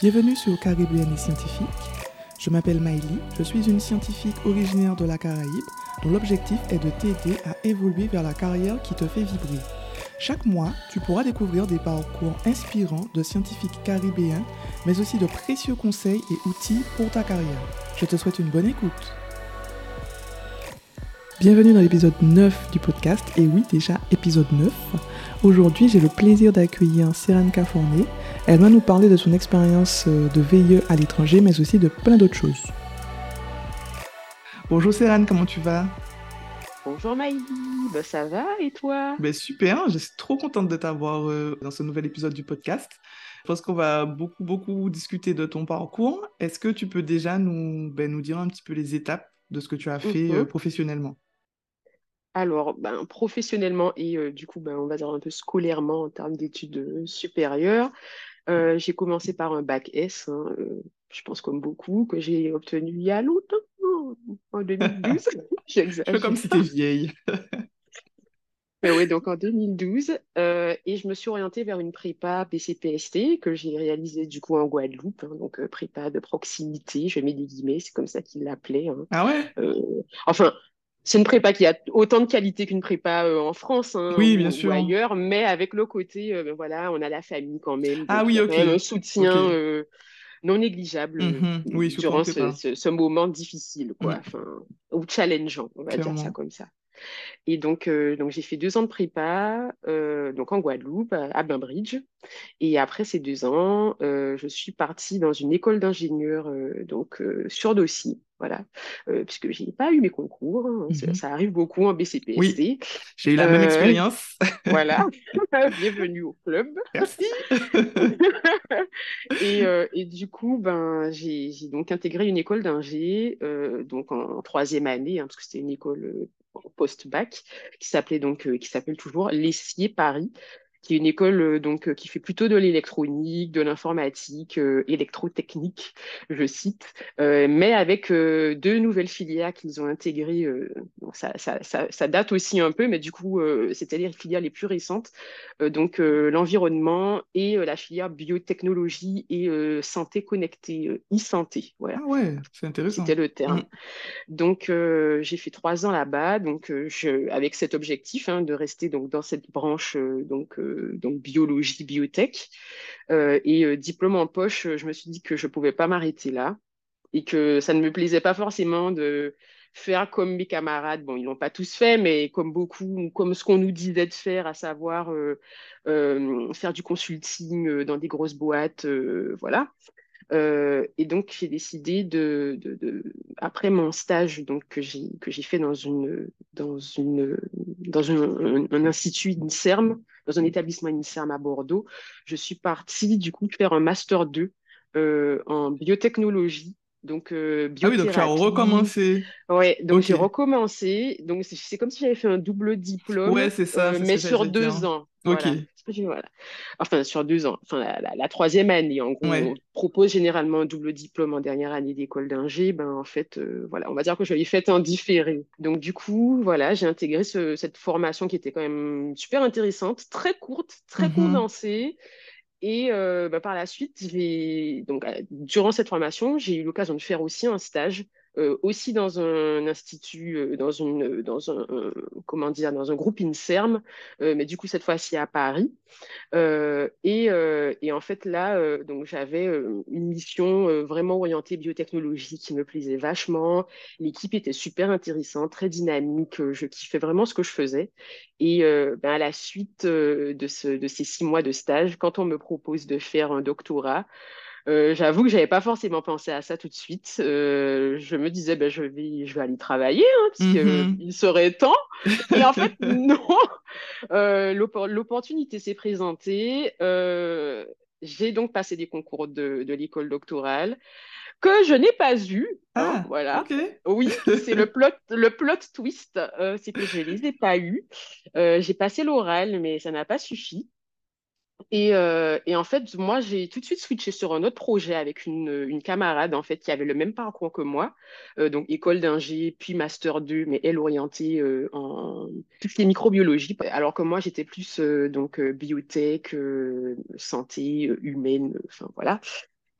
Bienvenue sur Caribéenne et Scientifique. Je m'appelle Maïli, je suis une scientifique originaire de la Caraïbe dont l'objectif est de t'aider à évoluer vers la carrière qui te fait vibrer. Chaque mois, tu pourras découvrir des parcours inspirants de scientifiques caribéens, mais aussi de précieux conseils et outils pour ta carrière. Je te souhaite une bonne écoute. Bienvenue dans l'épisode 9 du podcast, et oui déjà épisode 9. Aujourd'hui j'ai le plaisir d'accueillir Serane Caforné. Elle va nous parler de son expérience euh, de VIE à l'étranger, mais aussi de plein d'autres choses. Bonjour Serane, comment tu vas? Bonjour Maïli, bah, ça va et toi? Ben, Super, je suis trop contente de t'avoir euh, dans ce nouvel épisode du podcast. Je pense qu'on va beaucoup, beaucoup discuter de ton parcours. Est-ce que tu peux déjà nous, ben, nous dire un petit peu les étapes de ce que tu as fait euh, mhm. professionnellement? Alors, ben, professionnellement et euh, du coup, ben, on va dire un peu scolairement en termes d'études euh, supérieures, euh, j'ai commencé par un bac S, hein, je pense comme beaucoup, que j'ai obtenu il y a longtemps, en 2012. Je fais comme si tu vieille. Mais oui, donc en 2012, et je me suis orientée vers une prépa PCPST que j'ai réalisée du coup en Guadeloupe, hein, donc prépa de proximité, je mets des guillemets, c'est comme ça qu'ils l'appelaient. Hein. Ah ouais? Enfin, c'est une prépa qui a autant de qualité qu'une prépa euh, en France hein, oui, bien sûr. ailleurs, mais avec le côté, euh, ben voilà, on a la famille quand même. Ah oui, ok. Un soutien euh, non négligeable mhm. durant ce, moment difficile, quoi, mm. ou challengeant, on va dire ça comme ça. Et donc, donc j'ai fait deux ans de prépa donc en Guadeloupe, à Bainbridge. Et après ces deux ans, je suis partie dans une école d'ingénieurs donc sur dossier voilà, euh, puisque je n'ai pas eu mes concours, hein, mhm. ça, arrive beaucoup en BCPSD. Oui, j'ai eu la même euh, expérience. voilà, bienvenue au club. Merci. et, euh, et, du coup, ben, j'ai donc intégré une école d'ingé, donc en, troisième année, hein, parce que c'était une école post-bac, qui s'appelait donc, qui s'appelle toujours Lessier Paris qui est une école euh, donc euh, qui fait plutôt de l'électronique, de l'informatique, euh, électrotechnique, je cite, mais avec deux nouvelles filières qu'ils ont intégrées. ça, ça, ça, ça, date aussi un peu, mais du coup, c'était les filières les plus récentes, donc l'environnement et la filière biotechnologie et santé connectée, e-santé. Voilà. Ah ouais, c'est intéressant. C'était le terme. Mm. Donc j'ai fait trois ans là-bas, donc je, avec cet objectif hein, de rester donc dans cette branche donc donc biologie, biotech. Euh, et euh, diplôme en poche, je me suis dit que je ne pouvais pas m'arrêter là et que ça ne me plaisait pas forcément de faire comme mes camarades. Bon, ils l'ont pas tous fait, mais comme beaucoup, comme ce qu'on nous disait de faire, à savoir euh, faire du consulting dans des grosses boîtes, voilà. Euh, et donc, j'ai décidé de, après mon stage donc, que j'ai fait dans, une, dans, une, dans un, institut INSERM, dans un établissement INSERM à Bordeaux, je suis partie du coup faire un Master 2 euh, en biotechnologie donc, euh, ah oui, donc tu as recommencé. Oui, donc j'ai recommencé. Donc, c'est comme si j'avais fait un double diplôme. Ouais, c'est ça. Euh, mais sur deux ans. Ok. Voilà. Enfin, sur deux ans. Enfin, la, troisième année, en gros. On propose généralement un double diplôme en dernière année d'école d'ingé. Ben, en fait, euh, voilà, on va dire que je l'ai fait en différé. Donc, du coup, voilà, j'ai intégré cette formation qui était quand même super intéressante, très courte, très mhm. condensée. Et euh, bah, par la suite, donc, euh, durant cette formation, j'ai eu l'occasion de faire aussi un stage aussi dans un institut, euh, dans, une, dans un, comment dire, dans un groupe INSERM, euh, mais du coup cette fois-ci à Paris. Et, en fait là, donc j'avais une mission vraiment orientée biotechnologie qui me plaisait vachement. L'équipe était super intéressante, très dynamique. Je kiffais vraiment ce que je faisais. Et ben, à la suite de ces six mois de stage, quand on me propose de faire un doctorat, euh, j'avoue que j'avais pas forcément pensé à ça tout de suite. Euh, je me disais, ben, je, vais, je vais aller travailler, hein, parce qu'il mhm. serait temps. Et en fait, non. Euh, l'opportunité s'est présentée. J'ai donc passé des concours de, de l'école doctorale que je n'ai pas eu. Hein, ah, voilà. Oui, c'est le plot, le plot twist, c'est que je ne les ai pas eus. J'ai passé l'oral, mais ça n'a pas suffi. Et, euh, et, en fait, moi, j'ai tout de suite switché sur un autre projet avec une, une camarade, en fait, qui avait le même parcours que moi, euh, donc école d'ingé, puis master 2, mais elle orientée euh, en toutes les microbiologies, alors que moi, j'étais plus donc biotech, santé humaine, enfin voilà.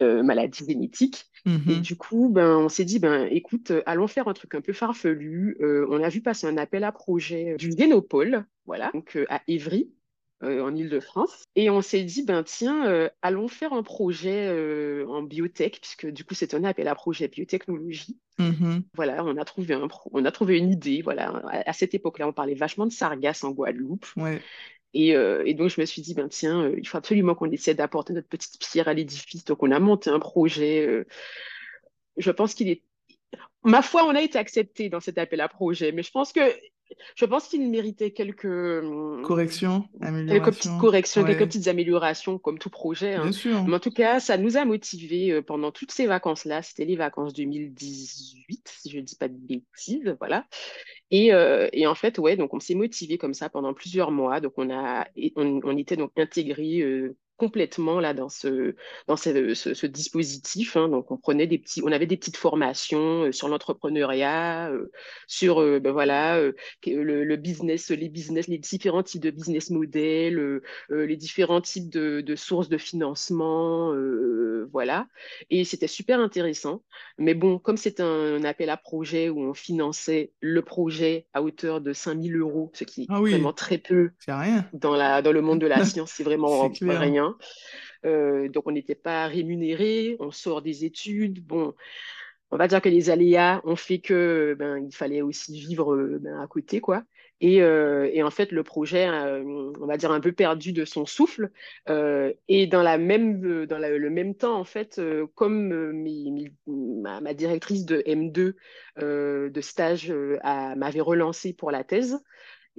maladie génétique. Et Mhm. du coup, ben, on s'est dit, ben, écoute, allons faire un truc un peu farfelu. on a vu passer un appel à projet du Génopole, voilà, donc à Évry euh, en Île-de-France. Et on s'est dit, ben tiens, euh, allons faire un projet euh, en biotech, puisque du coup, c'est un appel à projet biotechnologie. Mhm. Voilà, on a trouvé un pro- on a trouvé une idée. Voilà, à, à cette époque-là, on parlait vachement de sargasses en Guadeloupe. Ouais. Et, euh, et donc, je me suis dit, ben tiens, euh, il faut absolument qu'on essaie d'apporter notre petite pierre à l'édifice. Donc, on a monté un projet. euh, je pense qu'il est Ma foi, on a été accepté dans cet appel à projet, mais je pense que je pense qu'il méritait quelques, hum, Correction, quelques petites corrections, quelques petites améliorations, comme tout projet. bien hein. sûr. Mais en tout cas, ça nous a motivés euh, pendant toutes ces vacances-là. C'était les vacances 2018, si je ne dis pas de bêtises, voilà. Et, euh, et en fait, ouais, donc on s'est motivé comme ça pendant plusieurs mois. Donc on a, on était donc intégrés euh, complètement là dans ce dans ce, ce- ce dispositif. hein. Donc on prenait des petits, on avait des petites formations euh, sur l'entrepreneuriat, euh, sur euh, ben voilà euh, le, le business, les business, les différents types de business models, les différents types de, de sources de financement, voilà. Et c'était super intéressant. Mais bon, comme c'est un, appel à projet où on finançait le projet à hauteur de 5000 euros, ce qui est Ah vraiment très peu c'est rien. dans la, dans le monde de la science, c'est vraiment clair. Rien. Euh, donc, on n'était pas rémunéré, on sort des études. Bon, on va dire que les aléas ont fait que ben, il fallait aussi vivre euh, ben, à côté, quoi. Et, euh, et en fait, le projet, on va dire un peu perdu de son souffle. Et dans la même, le même temps, en fait, comme ma, ma directrice de M2 euh, de stage m'avait relancé pour la thèse,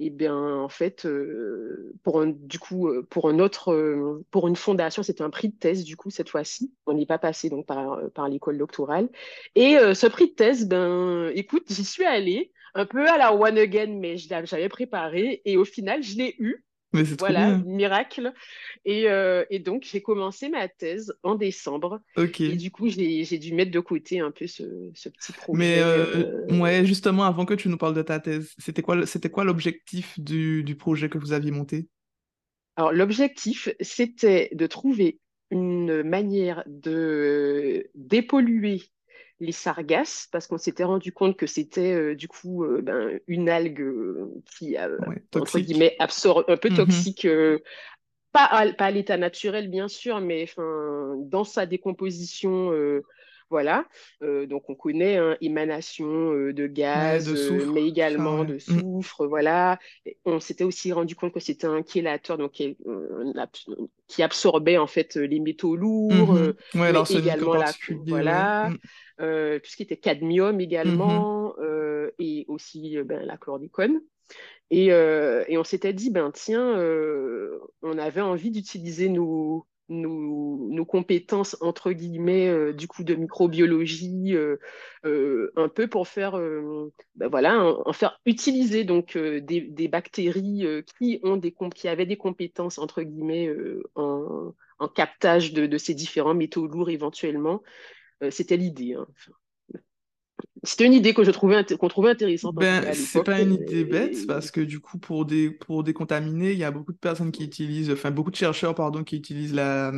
et bien, en fait, euh, euh, pour un autre, euh, pour une fondation, c'était un prix de thèse, du coup, cette fois-ci. On n'est pas passé donc par, l'école doctorale. Et ce prix de thèse, ben, écoute, j'y suis allée, un peu à la one again, mais je l'avais- préparé. Et au final, je l'ai eu. Mais Voilà, miracle. Et, euh, et donc, j'ai commencé ma thèse en décembre. Ok. Et du coup, j'ai, dû mettre de côté un peu ce, ce petit Mais projet. euh, euh, ouais, justement, avant que tu nous parles de ta thèse, c'était quoi, quoi l'objectif du, du projet que vous aviez monté? Alors, l'objectif, c'était de trouver une manière de dépolluer les sargasses, parce qu'on s'était rendu compte que c'était euh, du coup euh, ben, une algue euh, qui, euh, Ouais, entre guillemets, absorbe un peu Mhm. toxique, pas à, pas à l'état naturel, bien sûr, mais dans sa décomposition, voilà. Euh, donc, on connaît hein, émanation euh, de Ouais, gaz, de euh, mais ça, également ouais. de Mm. soufre, voilà. Et on s'était aussi rendu compte que c'était un chélateur, donc qui, qui absorbait en fait les métaux lourds, euh, Ouais, mais également la, voilà, Mm. tout ce qui était cadmium Mhm. également, et aussi ben, la chlordécone. Et, euh, et on s'était dit, ben tiens, euh, on avait envie d'utiliser nos, nos, compétences, entre guillemets, euh, du coup, de microbiologie, euh, euh, un peu pour faire, ben voilà, en, en faire utiliser donc des, bactéries qui ont des, qui avaient des compétences, entre guillemets, en, captage de, ces différents métaux lourds éventuellement. C'était l'idée. hein. C'était une idée que je trouvais qu'on trouvait intéressante Ben, c'est pas une idée bête Et- parce que du coup, pour, dé- pour décontaminer, il y a beaucoup de personnes qui utilisent, enfin, beaucoup de chercheurs, pardon, qui utilisent la,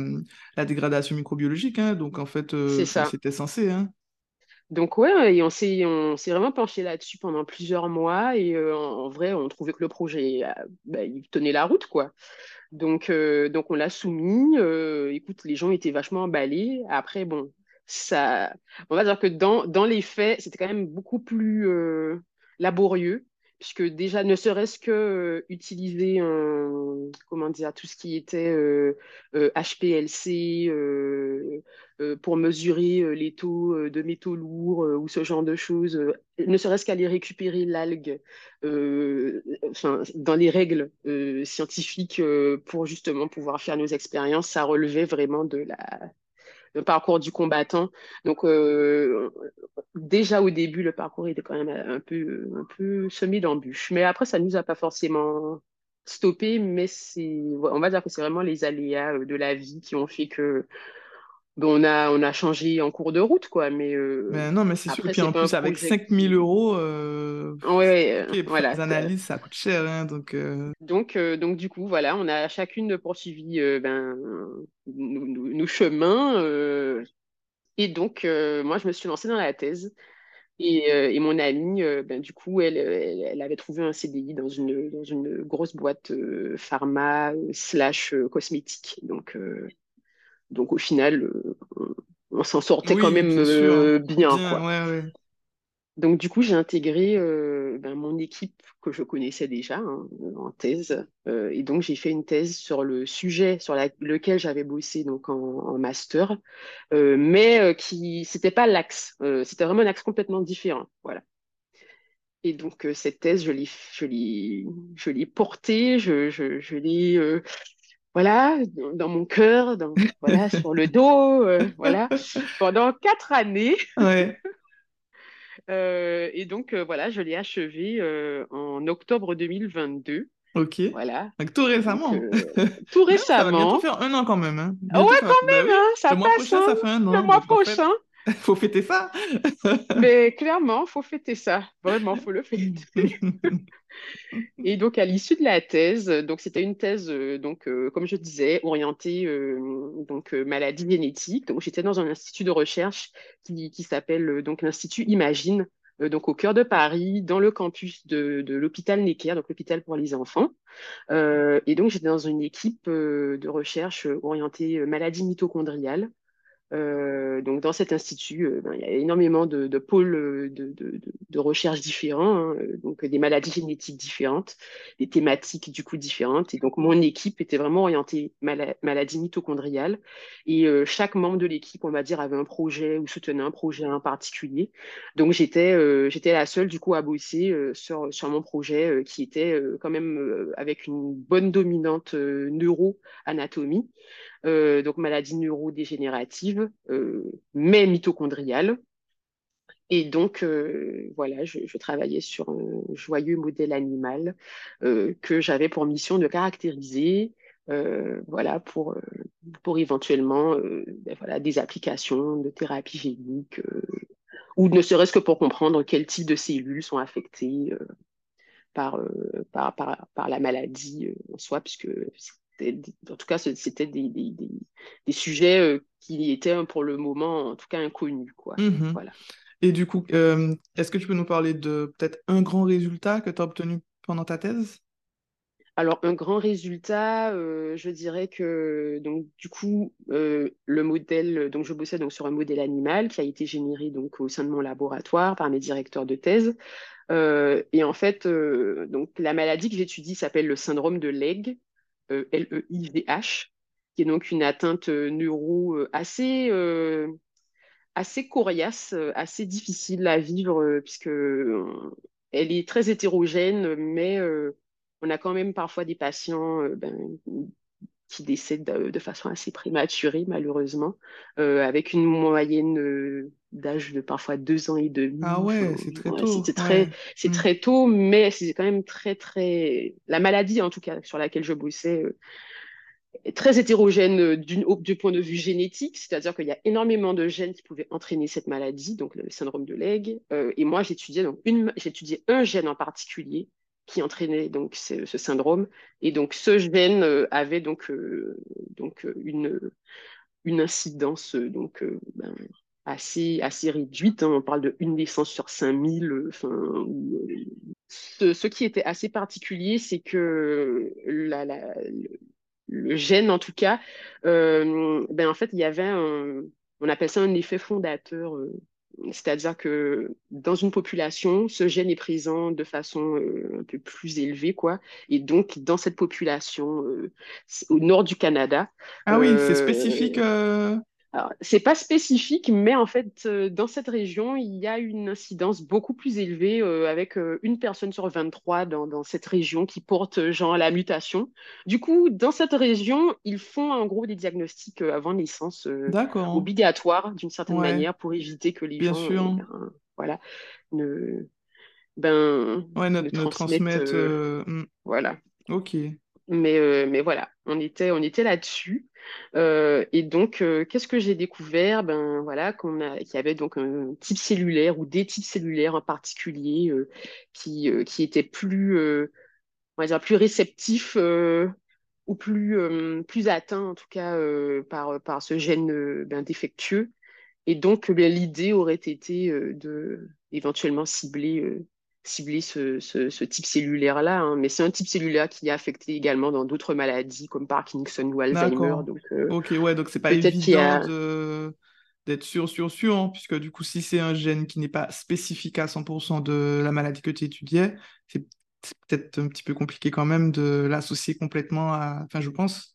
la dégradation microbiologique, hein. donc, en fait, euh, c'était censé, hein. Donc ouais, et on s'est on s'est vraiment penché là-dessus pendant plusieurs mois et euh, en, en vrai, on trouvait que le projet, euh, bah, il tenait la route quoi. Donc euh, donc on l'a soumis. euh, écoute, les gens étaient vachement emballés. Après bon, on va dire que dans dans les faits, c'était quand même beaucoup plus euh, laborieux puisque déjà ne serait-ce que euh, utiliser comment dire tout ce qui était HPLC. euh, pour mesurer les taux de métaux lourds ou ce genre de choses, ne serait-ce qu'aller récupérer l'algue dans les règles scientifiques pour justement pouvoir faire nos expériences, ça relevait vraiment de la, le parcours du combattant. Donc euh, déjà au début, le parcours était quand même un peu, un peu semé d'embûches. Mais après, ça ne nous a pas forcément stoppé, mais c'est, on va dire que c'est vraiment les aléas euh, de la vie qui ont fait que Bon, on a, on a changé en cours de route, quoi, mais ben non, mais c'est sûr. Et puis en plus, avec 5000 euros, euh... ouais, voilà, les analyses, ça coûte cher. Hein, donc, donc, donc, du coup, voilà, on a chacune poursuivi ben, nos, chemins. et donc, moi, je me suis lancée dans la thèse. Et, et mon amie, ben, du coup, elle, elle, avait trouvé un CDI dans une, dans une grosse boîte pharma slash cosmétique. Donc, donc au final, euh, on, s'en sortait quand même euh, bien. Donc du coup, j'ai intégré euh, ben, mon équipe que je connaissais déjà hein, en thèse. et donc j'ai fait une thèse sur le sujet sur lequel j'avais bossé donc en, master, mais qui c'était pas l'axe. c'était vraiment un axe complètement différent. Voilà. Et donc cette thèse, je l'ai, je l'ai, je l'ai portée, je, je, je l'ai voilà, dans mon cœur, voilà, sur le dos, euh, voilà, pendant quatre années. Euh, et donc, euh, voilà, je l'ai achevé en octobre 2022. Ok. Voilà. Donc, tout récemment. tout récemment. ça va bientôt faire un an quand même. Hein. ouais, quand même, hein, ça le passe. Mois prochain, hein. ça fait un an. Le mois prochain. faut fêter ça. Mais clairement, faut fêter ça. Vraiment, faut le fêter. et donc, à l'issue de la thèse, donc c'était une thèse, euh, donc euh, comme je disais, orientée euh, donc maladie génétique. Donc, j'étais dans un institut de recherche qui, qui s'appelle donc l'Institut Imagine, donc au cœur de Paris, dans le campus de, de l'hôpital Necker, donc l'hôpital pour les enfants. et donc, j'étais dans une équipe de recherche orientée maladie mitochondriale. Euh, donc dans cet institut, euh, ben, il y a énormément de, pôles euh, de, recherche différents, hein, donc des maladies génétiques différentes, des thématiques du coup différentes. Et donc mon équipe était vraiment orientée maladie mitochondriale. Et chaque membre de l'équipe, on va dire, avait un projet ou soutenait un projet en particulier. Donc j'étais j'étais la seule du coup à bosser sur, sur mon projet qui était quand même avec une bonne dominante neuro-anatomie. Euh, donc maladie neurodégénérative, euh, mais mitochondriale. Et donc, euh, voilà, je, travaillais sur un joyeux modèle animal que j'avais pour mission de caractériser, voilà, pour, pour éventuellement ben voilà, des applications de thérapie génique, ou ne serait-ce que pour comprendre quel type de cellules sont affectées par, par, par, par, la maladie en soi, puisque en tout cas, c'était des, des, des, sujets euh, qui étaient pour le moment, en tout cas, inconnus. Quoi. Mmh voilà. Et du coup, euh, est-ce que tu peux nous parler de peut-être un grand résultat que tu as obtenu pendant ta thèse? Alors, un grand résultat, euh, je dirais que donc du coup, le modèle, donc je bossais donc sur un modèle animal qui a été généré donc au sein de mon laboratoire par mes directeurs de thèse. et en fait, donc la maladie que j'étudie s'appelle le syndrome de Legg. L-E-I-V-H, qui est donc une atteinte euh, neuro euh, assez, euh, assez coriace, assez difficile à vivre, puisque elle est très hétérogène, mais on a quand même parfois des patients ben, qui décèdent de, façon assez prématurée, malheureusement, avec une moyenne d'âge de parfois deux ans et demi. Ah ouais, c'est très tôt. C'est très, mm. très tôt, mais c'est quand même très, très... La maladie, en tout cas, sur laquelle je bossais, est très hétérogène du, du point de vue génétique, c'est-à-dire qu'il y a énormément de gènes qui pouvaient entraîner cette maladie, donc le syndrome de Legg. et moi, j'étudiais donc une, j'étudiais un gène en particulier qui entraînait donc ce, syndrome. Et donc ce gène euh, avait donc, euh, donc euh, une, une incidence donc, ben, assez, assez réduite. Hein. On parle de une naissance sur 5000. Enfin, ce, ce, qui était assez particulier, c'est que la, la, le, gène, en tout cas, ben, en fait, il y avait un, on appelle ça un effet fondateur c'est-à-dire que dans une population, ce gène est présent de façon euh, un peu plus élevée, quoi. Et donc, dans cette population, euh, au nord du Canada. Ah oui, c'est euh, spécifique c'est pas spécifique, mais en fait, euh, dans cette région, il y a une incidence beaucoup plus élevée euh, avec euh, une personne sur 23 dans, dans, cette région qui porte genre la mutation. Du coup, dans cette région, ils font en gros des diagnostics avant naissance obligatoires d'une certaine manière pour éviter que les Bien gens sûr. Ben, voilà, ne, ben, ouais, ne, transmettent. Hmm. Voilà. Ok. Mais, mais voilà, on était, on était là-dessus. et donc, qu'est-ce que j'ai découvert? Ben voilà, qu'on a, qu'il y avait donc un type cellulaire ou des types cellulaires en particulier qui, qui étaient plus, on va dire, plus réceptifs ou plus, plus atteints en tout cas par, par ce gène ben, défectueux. Et donc, ben, l'idée aurait été de éventuellement cibler cibler ce, ce, type cellulaire-là, hein. mais c'est un type cellulaire qui est affecté également dans d'autres maladies comme Parkinson ou Alzheimer. Donc, euh, ok, ouais, donc c'est pas évident d'être sûr, sûr, sûr, hein, puisque du coup, si c'est un gène qui n'est pas spécifique à 100% de la maladie que tu étudiais, c'est peut-être un petit peu compliqué quand même de l'associer complètement à, enfin, je pense.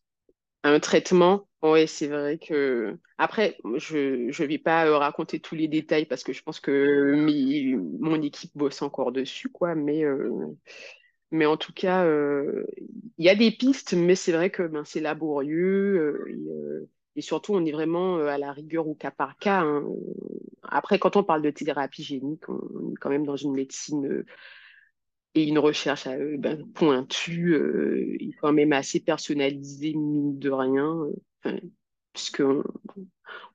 Un traitement oui, c'est vrai que. Après, je ne vais pas euh, raconter tous les détails parce que je pense que mon équipe bosse encore dessus, quoi. Mais, euh, mais en tout cas, euh, il y a des pistes, mais c'est vrai que ben, c'est laborieux. et, surtout, on est vraiment à la rigueur au cas par cas. Hein. Après, quand on parle de thérapie génique, on est quand même dans une médecine et une recherche ben, pointue, et quand même assez personnalisée, mine de rien puisqu'on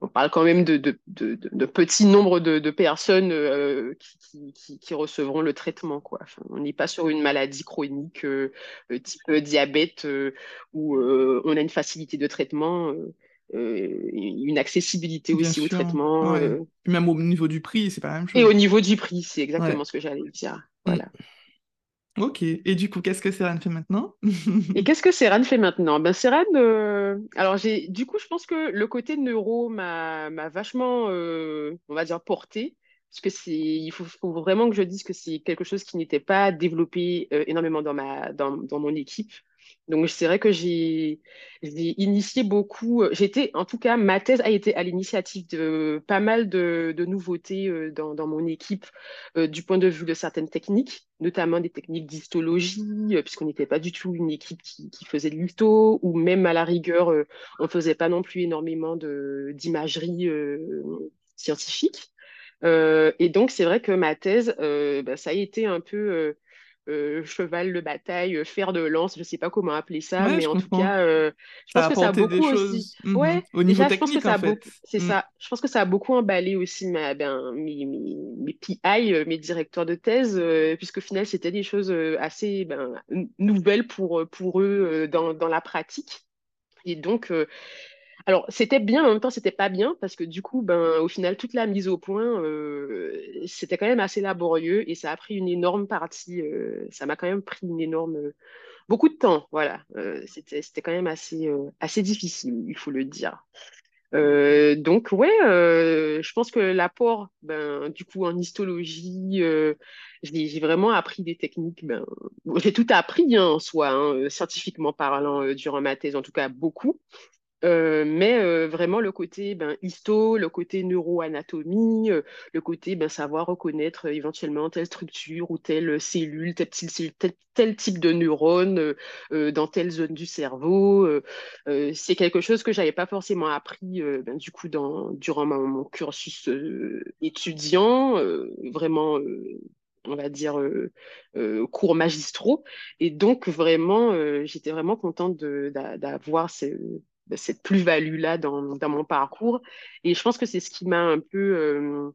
on parle quand même de, de, de, petits nombres de, personnes euh, qui, qui, recevront le traitement. Quoi. on n'est pas sur une maladie chronique euh, euh, type diabète où on a une facilité de traitement. une accessibilité aussi au traitement. Même au niveau du prix, c'est pas la même chose. Et au niveau du prix, c'est exactement ce que j'allais dire. Voilà. Ok, et du coup, qu'est-ce que Serran fait maintenant? Et qu'est-ce que Serran fait maintenant? Ben Serran, euh, alors j'ai, du coup, je pense que le côté neuro m'a, vachement, euh, on va dire, porté, parce que c'est, il faut, vraiment que je dise que c'est quelque chose qui n'était pas développé euh, énormément ma, dans mon équipe. Donc, c'est vrai que j'ai initié beaucoup. Euh, j'étais, en tout cas, ma thèse a été à l'initiative de pas mal de, nouveautés euh, dans, mon équipe euh, du point de vue de certaines techniques, notamment des techniques d'histologie, puisqu'on n'était pas du tout une équipe qui, faisait de l'histo, ou même à la rigueur, on ne faisait pas non plus énormément d'imagerie scientifique. et donc, c'est vrai que ma thèse, bah, ça a été un peu euh, cheval de bataille, euh, fer de lance, je sais pas comment appeler ça, mais en tout cas, euh, je pense que ça a beaucoup aussi. Ouais, au niveau technique. C'est mm. ça. Je pense que ça a beaucoup emballé aussi ma, ben, mes, mes, mes PI, mes directeurs de thèse, puisque au final, c'était des choses assez ben, nouvelles pour, pour eux dans, dans la pratique. Et donc, alors, c'était bien, en même temps, c'était pas bien, parce que du coup, ben, au final, toute la mise au point, euh, c'était quand même assez laborieux et ça a pris une énorme partie, euh, ça m'a quand même pris une énorme, beaucoup de temps, voilà. Euh, c'était, quand même assez, assez difficile, il faut le dire. donc, ouais, je pense que l'apport, ben, du coup, en histologie, j'ai, vraiment appris des techniques, ben, j'ai tout appris hein, en soi, hein, scientifiquement parlant, durant ma thèse, en tout cas beaucoup. Euh, mais euh, vraiment le côté ben, histo, le côté neuroanatomie, euh, le côté ben, savoir reconnaître éventuellement telle structure ou telle cellule, tel, type de neurone dans telle zone du cerveau. c'est quelque chose que j'avais pas forcément appris ben, du coup durant mon, cursus étudiant, vraiment on va dire, cours magistraux. Et donc, vraiment, j'étais vraiment contente d'avoir ces, cette plus-value-là dans, mon parcours. Et je pense que c'est ce qui m'a un peu... Euh,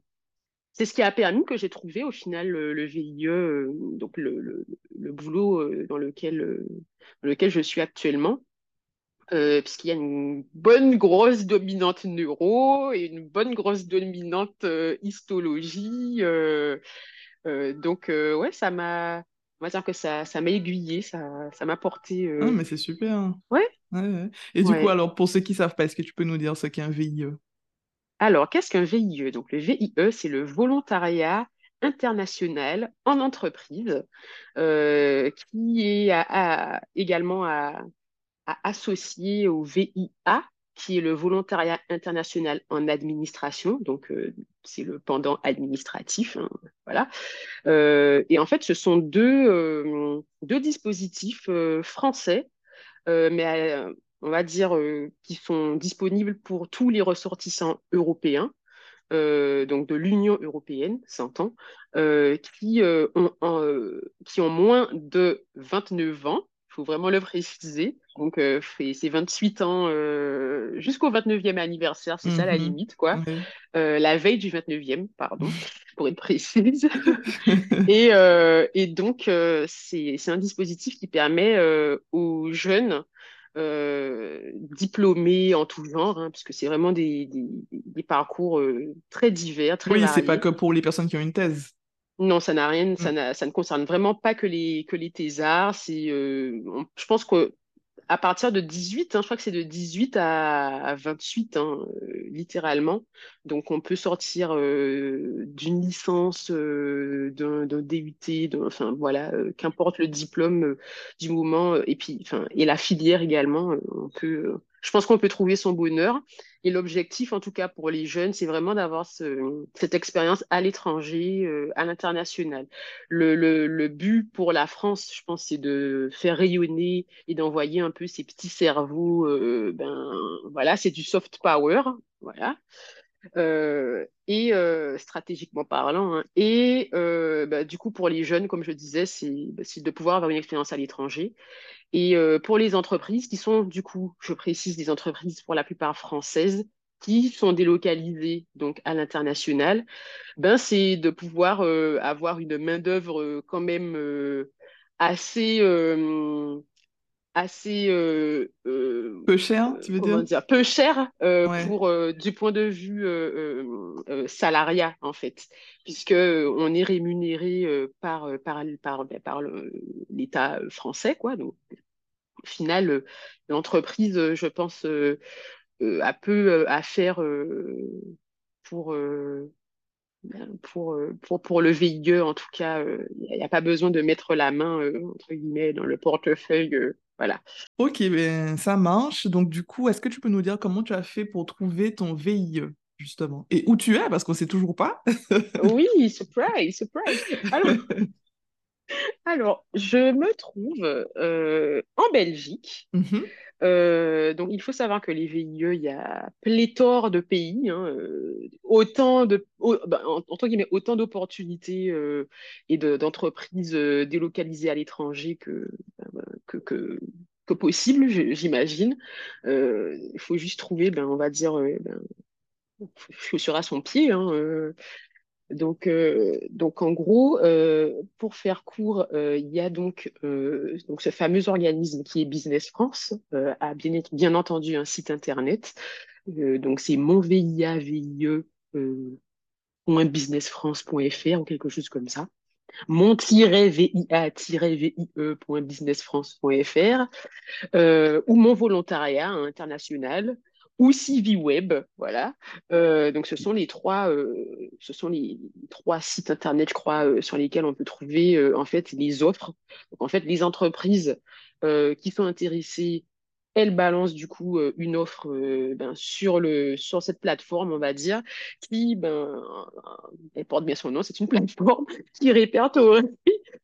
c'est ce qui a permis que j'ai trouvé au final le, VIE, euh, donc le, boulot euh, dans, lequel, lequel je suis actuellement. puisqu'il y a une bonne grosse dominante neuro et une bonne grosse dominante histologie. donc, ouais, ça m'a, on va dire que ça, ça m'a aiguillé, ça, ça m'a porté. Ah, mais c'est super. Ouais, et du coup, alors, pour ceux qui ne savent pas, est-ce que tu peux nous dire ce qu'est un VIE Alors, qu'est-ce qu'un VIE Donc, le VIE, c'est le volontariat international en entreprise, euh, qui est également à, associé au VIA, qui est le volontariat international en administration, donc euh, c'est le pendant administratif, hein, voilà. Euh, et en fait, ce sont deux, deux dispositifs français mais euh, on va dire euh, qui sont disponibles pour tous les ressortissants européens. donc de l'Union européenne, s'entend, qui, ont, qui ont moins de 29 ans, faut vraiment le préciser. Donc, euh, c'est 28 ans jusqu'au 29e anniversaire, c'est ça la mhm. limite, quoi. la veille du 29e, pardon, pour être précise. et, et, donc, c'est un dispositif qui permet aux jeunes euh, diplômés en tout genre, hein, puisque c'est vraiment des, des, parcours euh, très divers, très Oui, c'est pas que pour les personnes qui ont une thèse. Non, ça n'a rien, ça, mm. ça, ne concerne vraiment pas que les, que les thésards. C'est, euh, je pense que à partir de 18, hein, je crois que c'est de 18 à, 28, hein, euh, littéralement. Donc, on peut sortir euh, d'une licence, euh, d'un DUT, enfin voilà, qu'importe le diplôme du moment, et puis, enfin, et la filière également. on peut, je pense qu'on peut trouver son bonheur. Et l'objectif, en tout cas pour les jeunes, c'est vraiment d'avoir cette expérience à l'étranger, euh, à l'international. Le, but pour la France, je pense, c'est de faire rayonner et d'envoyer un peu ces petits cerveaux. Euh, ben voilà, c'est du soft power, voilà. Euh, et stratégiquement parlant. Hein. et bah, du coup, pour les jeunes, comme je disais, bah, c'est de pouvoir avoir une expérience à l'étranger. Et euh, pour les entreprises qui sont, du coup, je précise, des entreprises pour la plupart françaises, qui sont délocalisées donc à l'international, ben c'est de pouvoir euh, avoir une main d'œuvre euh, quand même assez assez peu cher, tu veux dire, dire? Peu cher pour du point de vue salariat en fait, puisque on est rémunéré par par par, ben, par l'État français quoi. Donc au final, l'entreprise, je pense, a peu à faire pour ben, pour, pour, pour le VIE, en tout cas, il n'y a, pas besoin de mettre la main, entre guillemets, dans le portefeuille voilà. Ok, ben, ça marche. Donc, du coup, est-ce que tu peux nous dire comment tu as fait pour trouver ton VIE, justement? Et où tu es, parce qu'on ne sait toujours pas. oui, surprise, surprise. Alors, je me trouve euh, en Belgique. Mm-hmm. Euh, donc, il faut savoir que les VIE, il y a pléthore de pays, hein, euh, autant de, ben, entre guillemets, autant d'opportunités et d'entreprises délocalisées à l'étranger que, ben, que, que, possible, j'imagine. Il faut juste trouver, ben, on va dire, ben, chaussure à son pied. Hein, donc, donc, en gros, pour faire court, il y a donc, ce fameux organisme qui est Business France, a bien, entendu un site internet. donc, c'est monvia-vie.businessfrance.fr ou quelque chose comme ça mon-via-vie.businessfrance.fr euh, ou mon volontariat international ou Web, voilà. Euh, donc ce sont les trois, euh, ce sont les trois sites internet, je crois, sur lesquels on peut trouver en fait les offres. Donc en fait, les entreprises qui sont intéressées elle balance du coup euh, une offre euh, ben, sur, le, sur cette plateforme, on va dire, qui, ben, elle porte bien son nom, c'est une plateforme qui répertorie,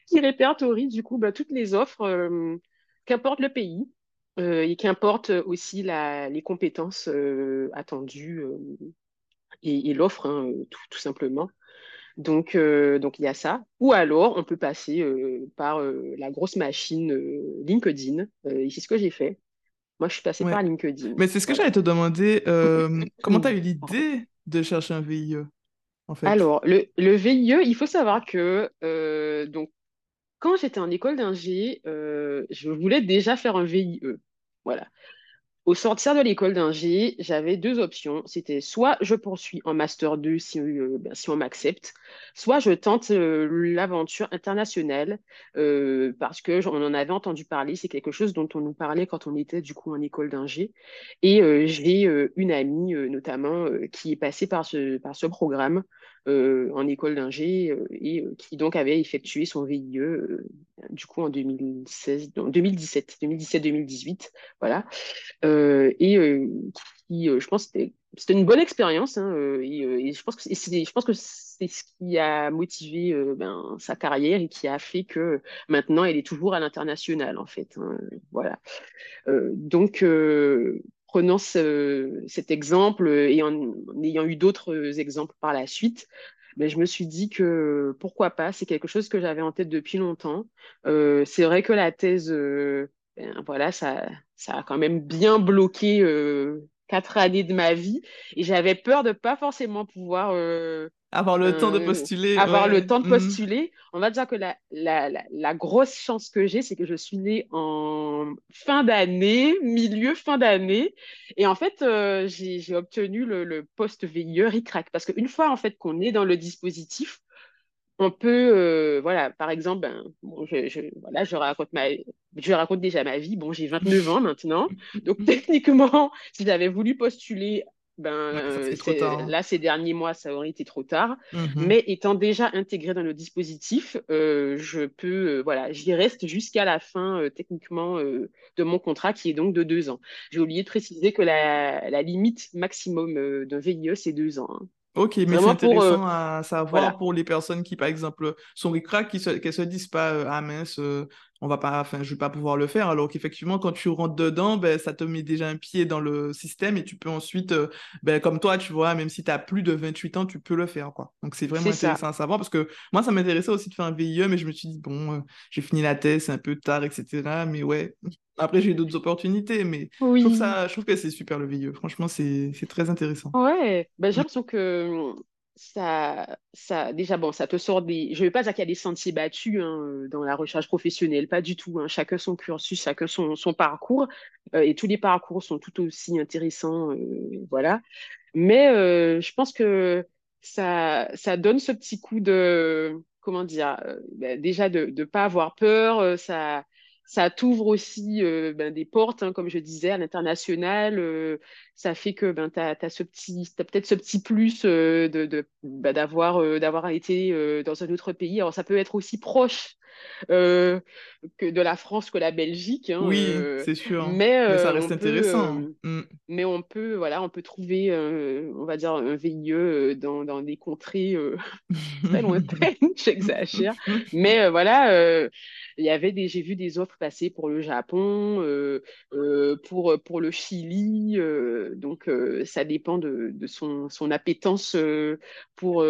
qui répertorie du coup ben, toutes les offres, euh, qu'importe le pays, et qu'importe aussi la, les compétences attendues et, l'offre, hein, tout, simplement. Donc, donc, il y a ça. Ou alors, on peut passer par la grosse machine LinkedIn. et c'est ce que j'ai fait. Moi, je suis passée par LinkedIn. Mais c'est ce que j'allais te demander. Euh, comment tu as eu l'idée de chercher un VIE, en fait? Alors, le, le VIE, il faut savoir que euh, donc, quand j'étais en école d'ingé, euh, je voulais déjà faire un VIE. Voilà. Au sortir de l'école d'ingé, j'avais deux options. C'était soit je poursuis en master 2 si, euh, ben, si on m'accepte, soit je tente euh, l'aventure internationale parce que on en avait entendu parler. C'est quelque chose dont on nous parlait quand on était du coup en école d'ingé. Et j'ai une amie notamment qui est passée par ce, par ce programme en école d'ingé et qui donc avait effectué son VIE du coup en 2016, 2017, 2017-2018, voilà. Euh, et euh, qui, euh, je pense, c'était c'était une bonne expérience hein, et, je pense que c'est je pense que c'est ce qui a motivé ben, sa carrière et qui a fait que maintenant elle est toujours à l'international en fait hein, voilà donc prenant cet exemple et en, ayant eu d'autres exemples par la suite mais je me suis dit que pourquoi pas, c'est quelque chose que j'avais en tête depuis longtemps. Euh, c'est vrai que la thèse, euh, ben, voilà, ça, a quand même bien bloqué quatre années de ma vie. Et j'avais peur de pas forcément pouvoir avoir le temps de postuler. Avoir le temps de mhm. postuler. On va dire que la, la, la, grosse chance que j'ai, c'est que je suis née en fin d'année, milieu fin d'année. Et en fait, j'ai obtenu le, le poste VIE RICRAC. Parce qu'une fois en fait qu'on est dans le dispositif, on peut, euh, voilà, par exemple, ben, je, voilà, je raconte ma, je raconte déjà ma vie. Bon, j'ai 29 ans maintenant, donc techniquement, si j'avais voulu postuler, ben, hein. là, ces derniers mois, ça aurait été trop tard. Mm-hmm. Mais étant déjà intégré dans le dispositif, euh, je peux, euh, voilà, j'y reste jusqu'à la fin techniquement de mon contrat, qui est donc de deux ans. J'ai oublié de préciser que la, limite maximum d'un VIE, c'est deux ans. Hein. Ok, mais c'est intéressant euh, à savoir pour les personnes qui, par exemple, sont ricrac, qui se, se disent pas euh, ah mince, euh, on va pas, enfin, je vais pas pouvoir le faire. Alors qu'effectivement, quand tu rentres dedans, ben, ça te met déjà un pied dans le système et tu peux ensuite, ben, comme toi, tu vois, même si tu as plus de 28 ans, tu peux le faire, quoi. Donc c'est vraiment intéressant à savoir parce que moi, ça m'intéressait aussi de faire un VIE, mais je me suis dit bon, j'ai fini la thèse, c'est un peu tard, etc. Mais ouais, après, j'ai d'autres opportunités, mais je, trouve ça, je trouve que c'est super le VIE. Franchement, c'est très intéressant. Ouais, ben, j'ai l'impression que ça, ça, déjà, bon, ça te sort des. Je ne vais pas dire qu'il y a des sentiers battus hein, dans la recherche professionnelle, pas du tout. Hein. Chacun son cursus, chacun son, son parcours, euh, et tous les parcours sont tout aussi intéressants, euh, voilà. Mais euh, je pense que ça, ça donne ce petit coup de, comment dire, ben, déjà de ne pas avoir peur, ça ça t'ouvre aussi euh, ben, des portes, hein, comme je disais, à l'international. Euh, ça fait que ben, tu as, ce petit, peut-être ce petit plus euh, de, ben, d'avoir, d'avoir été dans un autre pays. Alors, ça peut être aussi proche que de la France que la Belgique. Hein, oui, c'est sûr. Mais, ça reste intéressant. Mm. Mais on peut, voilà, on peut trouver, on va dire, un VIE dans, dans des contrées très lointaines, j'exagère. Mais voilà il y avait des, j'ai vu des offres passer pour le Japon, euh, euh, pour, pour le Chili. Euh, donc, ça dépend de, de son, son, appétence pour,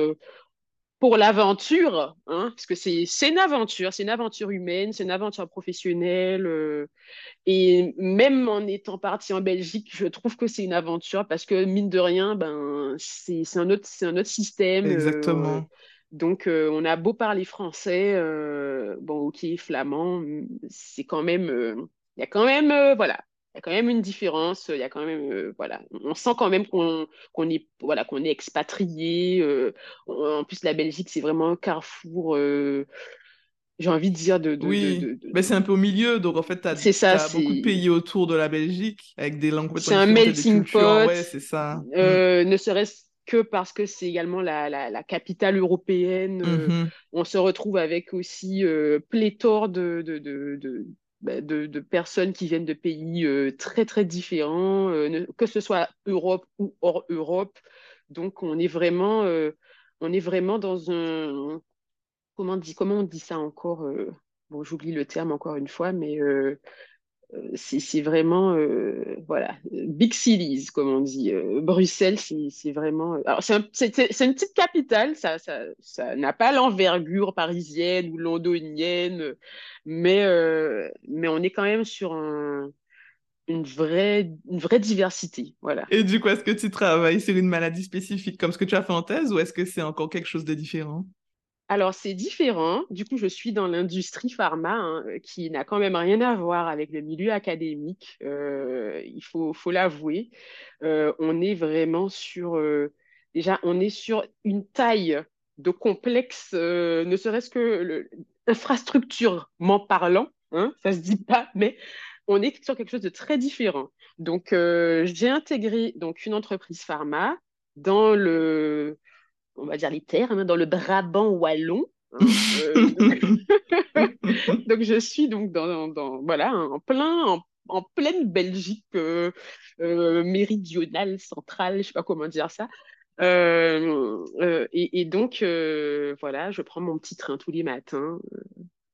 pour l'aventure, hein, parce que c'est, c'est une aventure, c'est une aventure humaine, c'est une aventure professionnelle. et même en étant partie en Belgique, je trouve que c'est une aventure parce que, mine de rien, ben, c'est, c'est, un, autre, c'est un autre système. Exactement. Donc, euh, on a beau parler français, euh, bon, ok, flamand, c'est quand même, euh, il y a quand même, voilà, il y a quand même une différence. Il y a quand même, voilà, on sent quand même qu'on qu'on est, voilà, qu'on est expatrié. en plus, la Belgique, c'est vraiment un carrefour. j'ai envie de dire de. oui, mais c'est un peu au milieu, donc en fait, tu as, beaucoup de pays autour de la Belgique avec des langues C'est un melting pot. Ouais, c'est ça. Mm. Ne serait-ce que parce que c'est également la, la, capitale européenne. Euh, mm-hmm. on se retrouve avec aussi euh, pléthore de, de, de, bah, de, personnes qui viennent de pays euh, très très différents, que ce soit Europe ou hors Europe. Donc on est vraiment, on est vraiment dans un comment on dit comment on dit ça encore Bon, j'oublie le terme encore une fois, mais euh, c'est vraiment, euh, voilà, big cities, comme on dit. Euh, Bruxelles, c'est vraiment. Alors, c'est une petite capitale, ça n'a ça, n'a pas l'envergure parisienne ou londonienne, mais, on est quand même sur un, une, vraie, une vraie diversité. Voilà. Et du coup, est-ce que tu travailles sur une maladie spécifique comme ce que tu as fait en thèse ou est-ce que c'est encore quelque chose de différent? Alors, c'est différent. Du coup, je suis dans l'industrie pharma, hein, qui n'a quand même rien à voir avec le milieu académique. Euh, il faut, l'avouer. Euh, on est vraiment sur... Euh, déjà, on est sur une taille de complexe, ne serait-ce que infrastructurement parlant. Hein, ça se dit pas, mais on est sur quelque chose de très différent. Donc, j'ai intégré donc, une entreprise pharma dans le on va dire les terres, dans le Brabant wallon. Hein, euh, donc, je suis donc dans, voilà en plein en, pleine Belgique euh, euh, méridionale centrale, je sais pas comment dire ça. et, donc voilà, je prends mon petit train tous les matins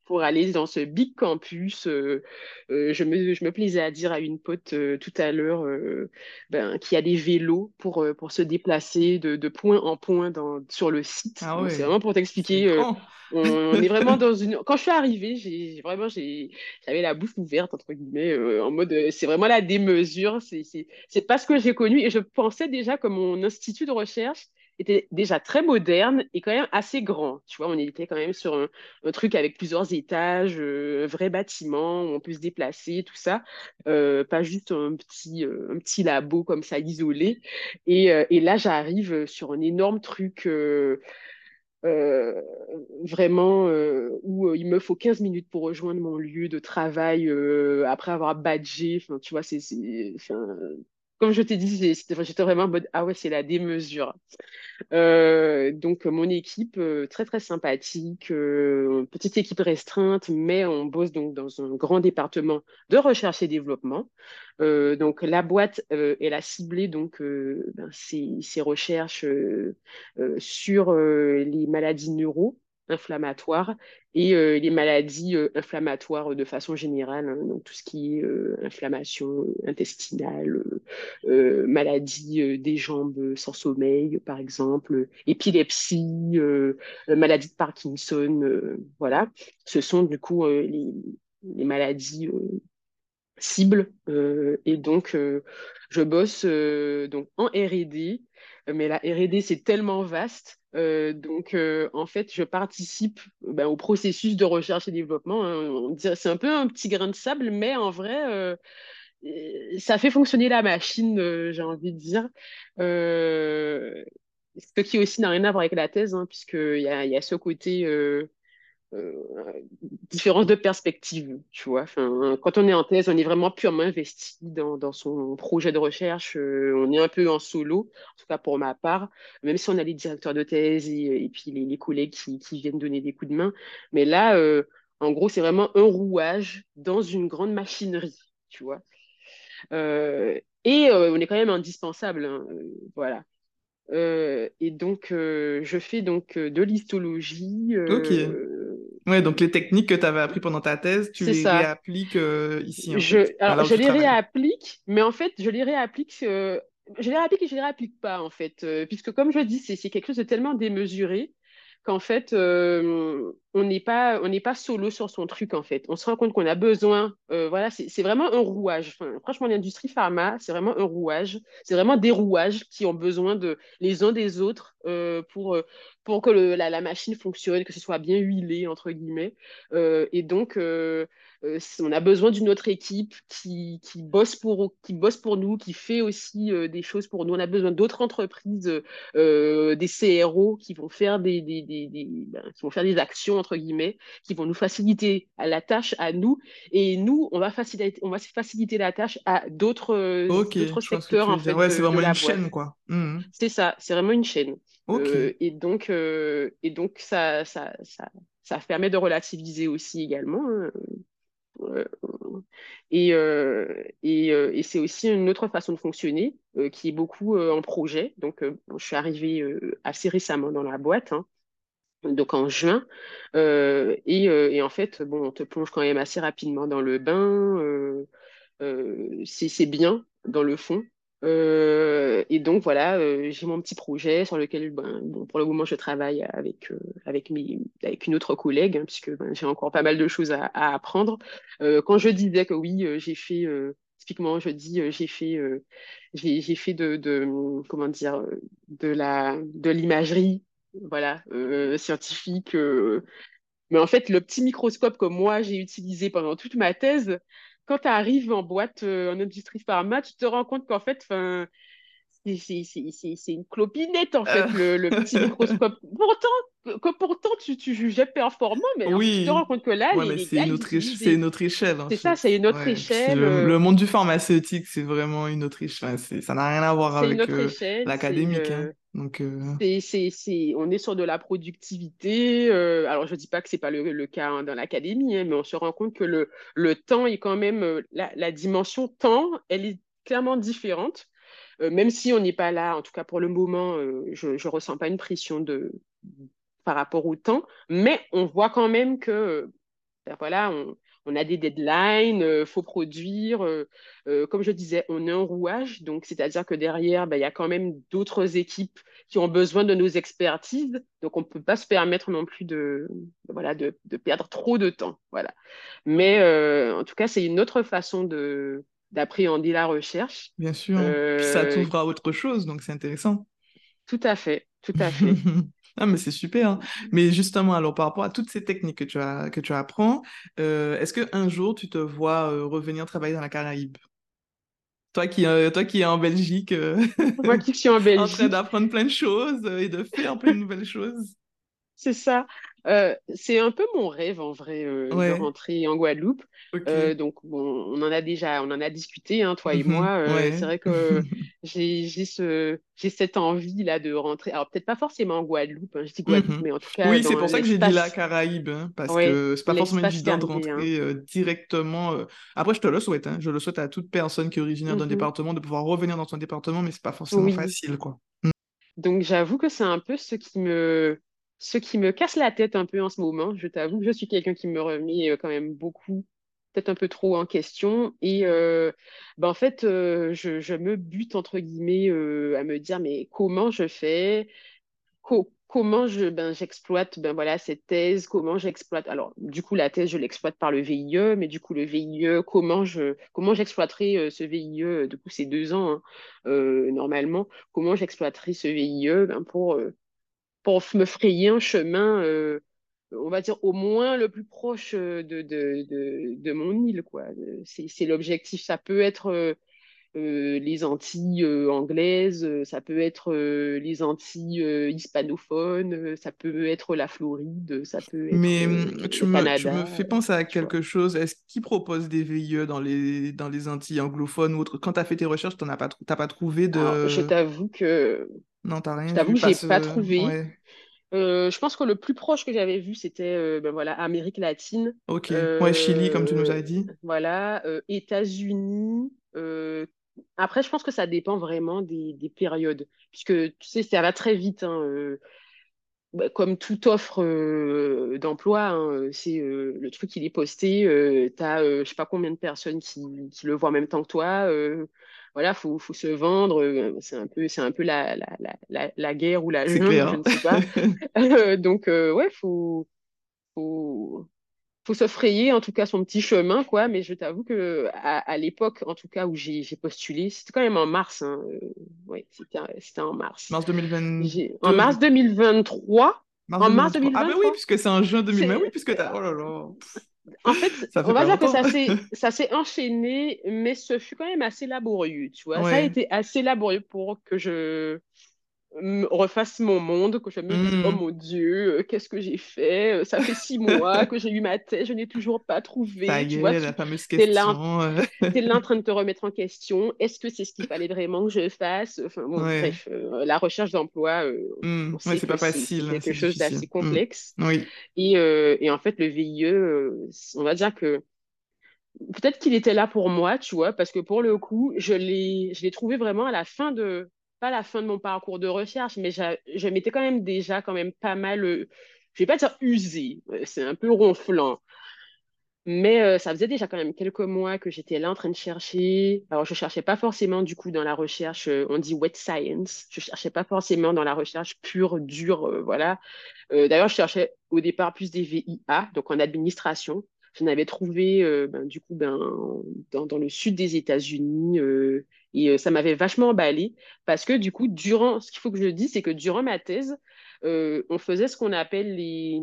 pour aller dans ce big campus. je, me, je me plaisais à dire à une pote tout à l'heure ben, qu'il y a des vélos pour, pour se déplacer de, de point en point dans, sur le site. Ah c'est vraiment pour t'expliquer. On, est vraiment dans une. Quand je suis arrivée, j'ai vraiment j'avais la bouche ouverte entre guillemets, en mode c'est vraiment la démesure. C'est pas ce que j'ai connu et je pensais déjà que mon institut de recherche était déjà très moderne et quand même assez grand. Tu vois, on était quand même sur un, truc avec plusieurs étages, euh, un vrai bâtiment où on peut se déplacer, tout ça. Euh, pas juste un petit, euh, un petit labo comme ça isolé. Et, là, j'arrive sur un énorme truc. vraiment où il me faut 15 minutes pour rejoindre mon lieu de travail après avoir badgé. Tu vois, c'est, comme je t'ai dit, j'étais vraiment en mode ah ouais, c'est la démesure. Euh, donc mon équipe euh, très très sympathique, euh, petite équipe restreinte, mais on bosse donc dans un grand département de recherche et développement. donc la boîte elle a ciblé donc ben, ses, recherches sur les maladies neuro inflammatoires et euh, les maladies euh, inflammatoires de façon générale, hein, donc tout ce qui est euh, inflammation intestinale, maladie des jambes sans sommeil, par exemple, épilepsie, maladie de Parkinson, voilà. Ce sont du coup les, les, maladies cibles. et donc, je bosse donc en R&D, mais la R&D, c'est tellement vaste euh, donc, euh, en fait, je participe ben, au processus de recherche et développement. Hein. C'est un peu un petit grain de sable, mais en vrai, euh, ça fait fonctionner la machine, j'ai envie de dire. ce qui aussi n'a rien à voir avec la thèse, hein, puisqu'il y a, ce côté différence de perspective, tu vois. Quand on est en thèse, on est vraiment purement investi dans, son projet de recherche. Euh, on est un peu en solo, en tout cas pour ma part, même si on a les directeurs de thèse et, et puis les, collègues qui, viennent donner des coups de main. Mais là, euh, en gros, c'est vraiment un rouage dans une grande machinerie, tu vois. et on est quand même indispensable, hein, voilà. et donc, je fais donc de l'histologie. Ouais, donc les techniques que tu avais appris pendant ta thèse, tu les réappliques euh, ici. je, alors, je les réapplique, mais en fait, je les réapplique. Euh, je les réapplique et je les réapplique pas, en fait. Euh, puisque, comme je dis, c'est quelque chose de tellement démesuré qu'en fait, euh, on n'est pas, on pas solo sur son truc, en fait. On se rend compte qu'on a besoin, voilà, c'est vraiment un rouage. franchement, l'industrie pharma, c'est vraiment un rouage. C'est vraiment des rouages qui ont besoin de les uns des autres pour, pour que la, la, machine fonctionne, que ce soit bien huilé, entre guillemets. et donc, euh, on a besoin d'une autre équipe qui, qui, bosse pour, qui bosse pour nous, qui fait aussi euh, des choses pour nous. On a besoin d'autres entreprises, euh, des CRO qui vont faire des, des, des, ben, qui vont faire des actions entre guillemets, qui vont nous faciliter la tâche à nous, et nous on va faciliter, on va faciliter la tâche à d'autres secteurs en fait. Ouais, c'est vraiment une chaîne quoi. Mmh. C'est ça, c'est vraiment une chaîne. Et donc, et donc ça, ça, ça, ça permet de relativiser aussi également. Hein. Euh, et, euh, et, euh, et c'est aussi une autre façon de fonctionner qui est beaucoup en projet. Donc, je suis arrivée assez récemment dans la boîte. Hein, donc en juin. et, et, en fait, bon, on te plonge quand même assez rapidement dans le bain. c'est bien dans le fond. Euh, et donc voilà, euh, j'ai mon petit projet sur lequel, ben, bon, pour le moment, je travaille avec, euh, avec, une autre collègue, hein, puisque ben, j'ai encore pas mal de choses à, à apprendre. quand je disais que oui, j'ai fait, typiquement, je dis, j'ai fait, j'ai fait de, de, comment dire, de la, de l'imagerie, voilà, scientifique. mais en fait, le petit microscope que moi j'ai utilisé pendant toute ma thèse, quand tu arrives en boîte euh, en industrie pharma, tu te rends compte qu'en fait, c'est une clopinette, en fait, le, le, petit microscope. Pourtant, que pourtant tu, tu jugeais performant, mais tu te rends compte que là, c'est une, autre une autre échelle. c'est ça, c'est une autre échelle. Le, monde du pharmaceutique, c'est vraiment une autre échelle. ça n'a rien à voir avec euh, l'académique. Hein. Euh, on est sur de la productivité. Euh, alors, je ne dis pas que ce n'est pas le, cas hein, dans l'académie, hein, mais on se rend compte que le, temps est quand même, euh, la, dimension temps, elle est clairement différente. même si on n'est pas là, en tout cas pour le moment, je ne ressens pas une pression de, par rapport au temps, mais on voit quand même que Ben voilà, on a des deadlines, il euh, faut produire. Euh, euh, comme je disais, on est un rouage, donc c'est-à-dire que derrière, ben, il y a quand même d'autres équipes qui ont besoin de nos expertises, donc on ne peut pas se permettre non plus de, voilà, de, perdre trop de temps. Voilà. Mais en tout cas, c'est une autre façon de d'appréhender la recherche. Bien sûr. ça t'ouvre à autre chose, donc c'est intéressant. Tout à fait, tout à fait. Ah, mais c'est super. Hein. Mais justement, alors par rapport à toutes ces techniques que tu, as, que tu apprends, euh, est-ce qu'un jour tu te vois euh, revenir travailler dans la Caraïbe? Toi qui, euh, toi qui es en Belgique, Moi qui suis en Belgique. en train d'apprendre plein de choses et de faire plein de nouvelles choses. C'est ça. Euh, c'est un peu mon rêve en vrai euh, de rentrer en Guadeloupe. Euh, donc on en a déjà, on en a discuté, hein, toi et mhm. moi. C'est vrai que j'ai ce, j'ai cette envie là de rentrer. Alors peut-être pas forcément en Guadeloupe, hein, je dis Guadeloupe, mhm. mais en tout cas. Oui, c'est pour ça que j'ai dit la Caraïbe, hein, parce que c'est pas forcément évident de rentrer directement. Après, je te le souhaite. Je le souhaite à toute personne qui est originaire d'un mhm. département de pouvoir revenir dans son département, mais c'est pas forcément facile, quoi. Donc j'avoue que c'est un peu ce qui me ce qui me casse la tête un peu en ce moment. Je t'avoue que je suis quelqu'un qui me remet euh, quand même beaucoup, peut-être un peu trop en question. Et euh, ben en fait, euh, je, me bute, entre guillemets, à me dire, mais comment je fais? Comment je, ben, j'exploite ben, voilà, cette thèse? Comment j'exploite? Alors, du coup, la thèse, je l'exploite par le VIE, mais du coup, le VIE, comment, je, comment j'exploiterai ce VIE Du coup, c'est deux ans, hein, normalement. Comment j'exploiterai ce VIE ben, pour me frayer un chemin, euh, on va dire au moins le plus proche euh, de, de, de, mon île. quoi. C'est l'objectif. Ça peut être euh, les Antilles anglaises, ça peut être les Antilles hispanophones, ça peut être la Floride, ça peut être Mais hum, tu, me, tu me fais penser à quelque chose. Est-ce qu'ils proposent des VIE dans les, dans les Antilles anglophones ou autres? Quand tu as fait tes recherches, tu n'as pas, pas trouvé de... je t'avoue que non, t'as rien Je t'avoue, j'ai pas trouvé. Euh, je pense que le plus proche que j'avais vu, c'était euh, ben voilà, Amérique latine. Ok. ouais, Chili, comme tu nous as dit. Euh, voilà, États-Unis. Après, je pense que ça dépend vraiment des, des, périodes. Puisque, tu sais, ça va très vite. Hein, bah, comme toute offre d'emploi, hein, c'est le truc, il est posté. tu as, je sais pas combien de personnes qui, qui, le voient en même temps que toi voilà, faut, faut se vendre. Euh, c'est un peu, c'est un peu la, la, la, la, guerre ou la jungle, je ne sais pas. Euh, donc, euh, ouais, faut, faut, faut se frayer en tout cas son petit chemin, quoi. Mais je t'avoue que à, l'époque, en tout cas où j'ai postulé, c'était quand même en mars. Hein, oui, c'était en mars. Mars 2022. En mars 2023. en mars 2023. Ah ben oui, puisque c'est en juin 2020. Oui, puisque t'as. Oh là là. En fait, on va dire que ça s'est enchaîné, mais ce fut quand même assez laborieux, tu vois. Ça a été assez laborieux pour que je refasse mon monde, que je me dise, oh mm. mon Dieu, euh, qu'est-ce que j'ai fait? Euh, Ça fait six mois que j'ai eu ma thèse, je n'ai toujours pas trouvé. tu vois, la fameuse question. Tu es là en train de te remettre en question. Est-ce que c'est ce qu'il fallait vraiment que je fasse? Enfin, bon, Bref, euh, la recherche d'emploi, mmh. c'est pas facile. C'est quelque chose d'assez mm. complexe. Oui. Et, et, en fait, le VIE, on va dire que peut-être qu'il était là pour moi, tu vois, parce que pour le coup, je l'ai trouvé vraiment à la fin de pas la fin de mon parcours de recherche, mais je m'étais quand même déjà quand même pas mal, euh, je vais pas dire usé, euh, c'est un peu ronflant. Mais euh, ça faisait déjà quand même quelques mois que j'étais là en train de chercher. Alors, je cherchais pas forcément du coup dans la recherche, on dit wet science. Je cherchais pas forcément dans la recherche pure, dure, voilà. D'ailleurs, je cherchais au départ plus des VIA, donc en administration. Je n'avais trouvé ben, du coup ben, dans, le sud des États-Unis et euh, ça m'avait vachement emballé parce que du coup, durant, ce qu'il faut que je dise, c'est que durant ma thèse, euh, on faisait ce qu'on appelle les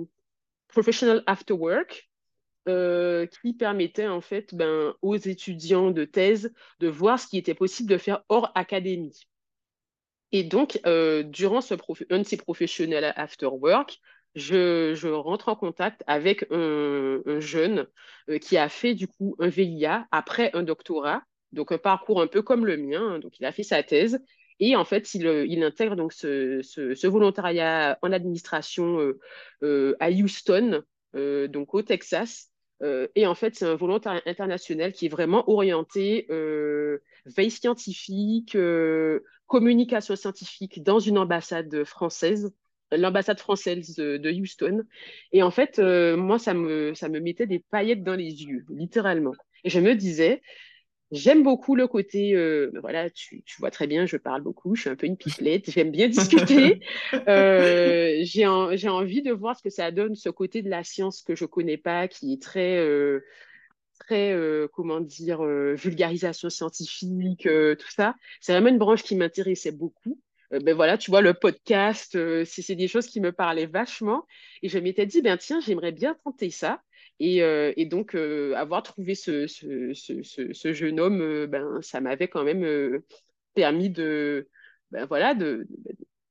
professional after work, euh, qui permettait en fait ben, aux étudiants de thèse de voir ce qui était possible de faire hors académie. Et donc, durant un de ces professionnels after work, je, rentre en contact avec un, un jeune qui a fait du coup un VIA après un doctorat donc un parcours un peu comme le mien. Hein. Donc il a fait sa thèse et en fait il, euh, intègre donc ce, volontariat en administration euh, euh, à Houston, donc au Texas. et en fait c'est un volontariat international qui est vraiment orienté veille scientifique, communication scientifique dans une ambassade française. L'ambassade française de, Houston. Et en fait, moi, ça me, ça me mettait des paillettes dans les yeux, littéralement. Et je me disais, J'aime beaucoup le côté, euh, voilà, tu, tu, vois très bien, je parle beaucoup, je suis un peu une pipelette, j'aime bien discuter. euh, j'ai envie de voir ce que ça donne, ce côté de la science que je connais pas, qui est très, euh, très euh, comment dire, euh, vulgarisation scientifique, tout ça. C'est vraiment une branche qui m'intéressait beaucoup. Ben voilà, tu vois, le podcast, c'est des choses qui me parlaient vachement. Et je m'étais dit, ben tiens, j'aimerais bien tenter ça. Et, euh, et, donc, euh, avoir trouvé ce, ce, ce, jeune homme, euh, ben, ça m'avait quand même permis de, ben, voilà, de,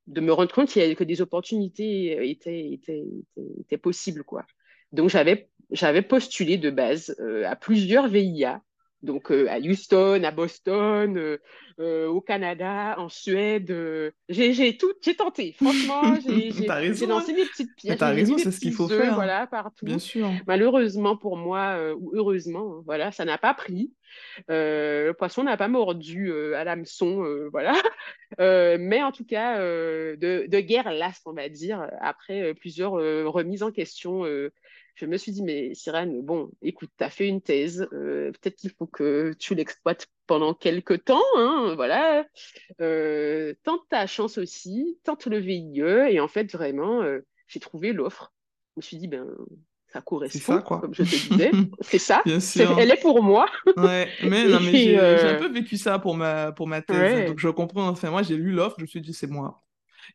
de, me rendre compte que des opportunités étaient, étaient, étaient, possibles. Quoi. Donc, j'avais postulé de base à plusieurs VIA donc euh, à Houston, à Boston, euh, euh, au Canada, en Suède. j'ai tout, j'ai tenté. Franchement, j'ai lancé hein. mes petites pièces. T'as raison, c'est ce qu'il faut faire. Voilà, partout. Bien sûr. Malheureusement pour moi, ou heureusement, hein, voilà, ça n'a pas pris. le poisson n'a pas mordu à l'hameçon, voilà. mais en tout cas, de, de, guerre lasse, on va dire, après plusieurs remises en question je me suis dit, mais Sirène, bon, écoute, tu as fait une thèse, euh, peut-être qu'il faut que tu l'exploites pendant quelques temps, hein, voilà. Euh, tente ta chance aussi, tente le VIE, et en fait, vraiment, euh, j'ai trouvé l'offre. Je me suis dit, ben, ça correspond, ça, quoi. comme je te disais. c'est ça. Bien sûr. elle est pour moi. ouais, mais, non, mais j'ai un peu vécu ça pour ma, pour ma thèse. Donc je comprends. Enfin, moi, j'ai lu l'offre, je me suis dit, c'est moi.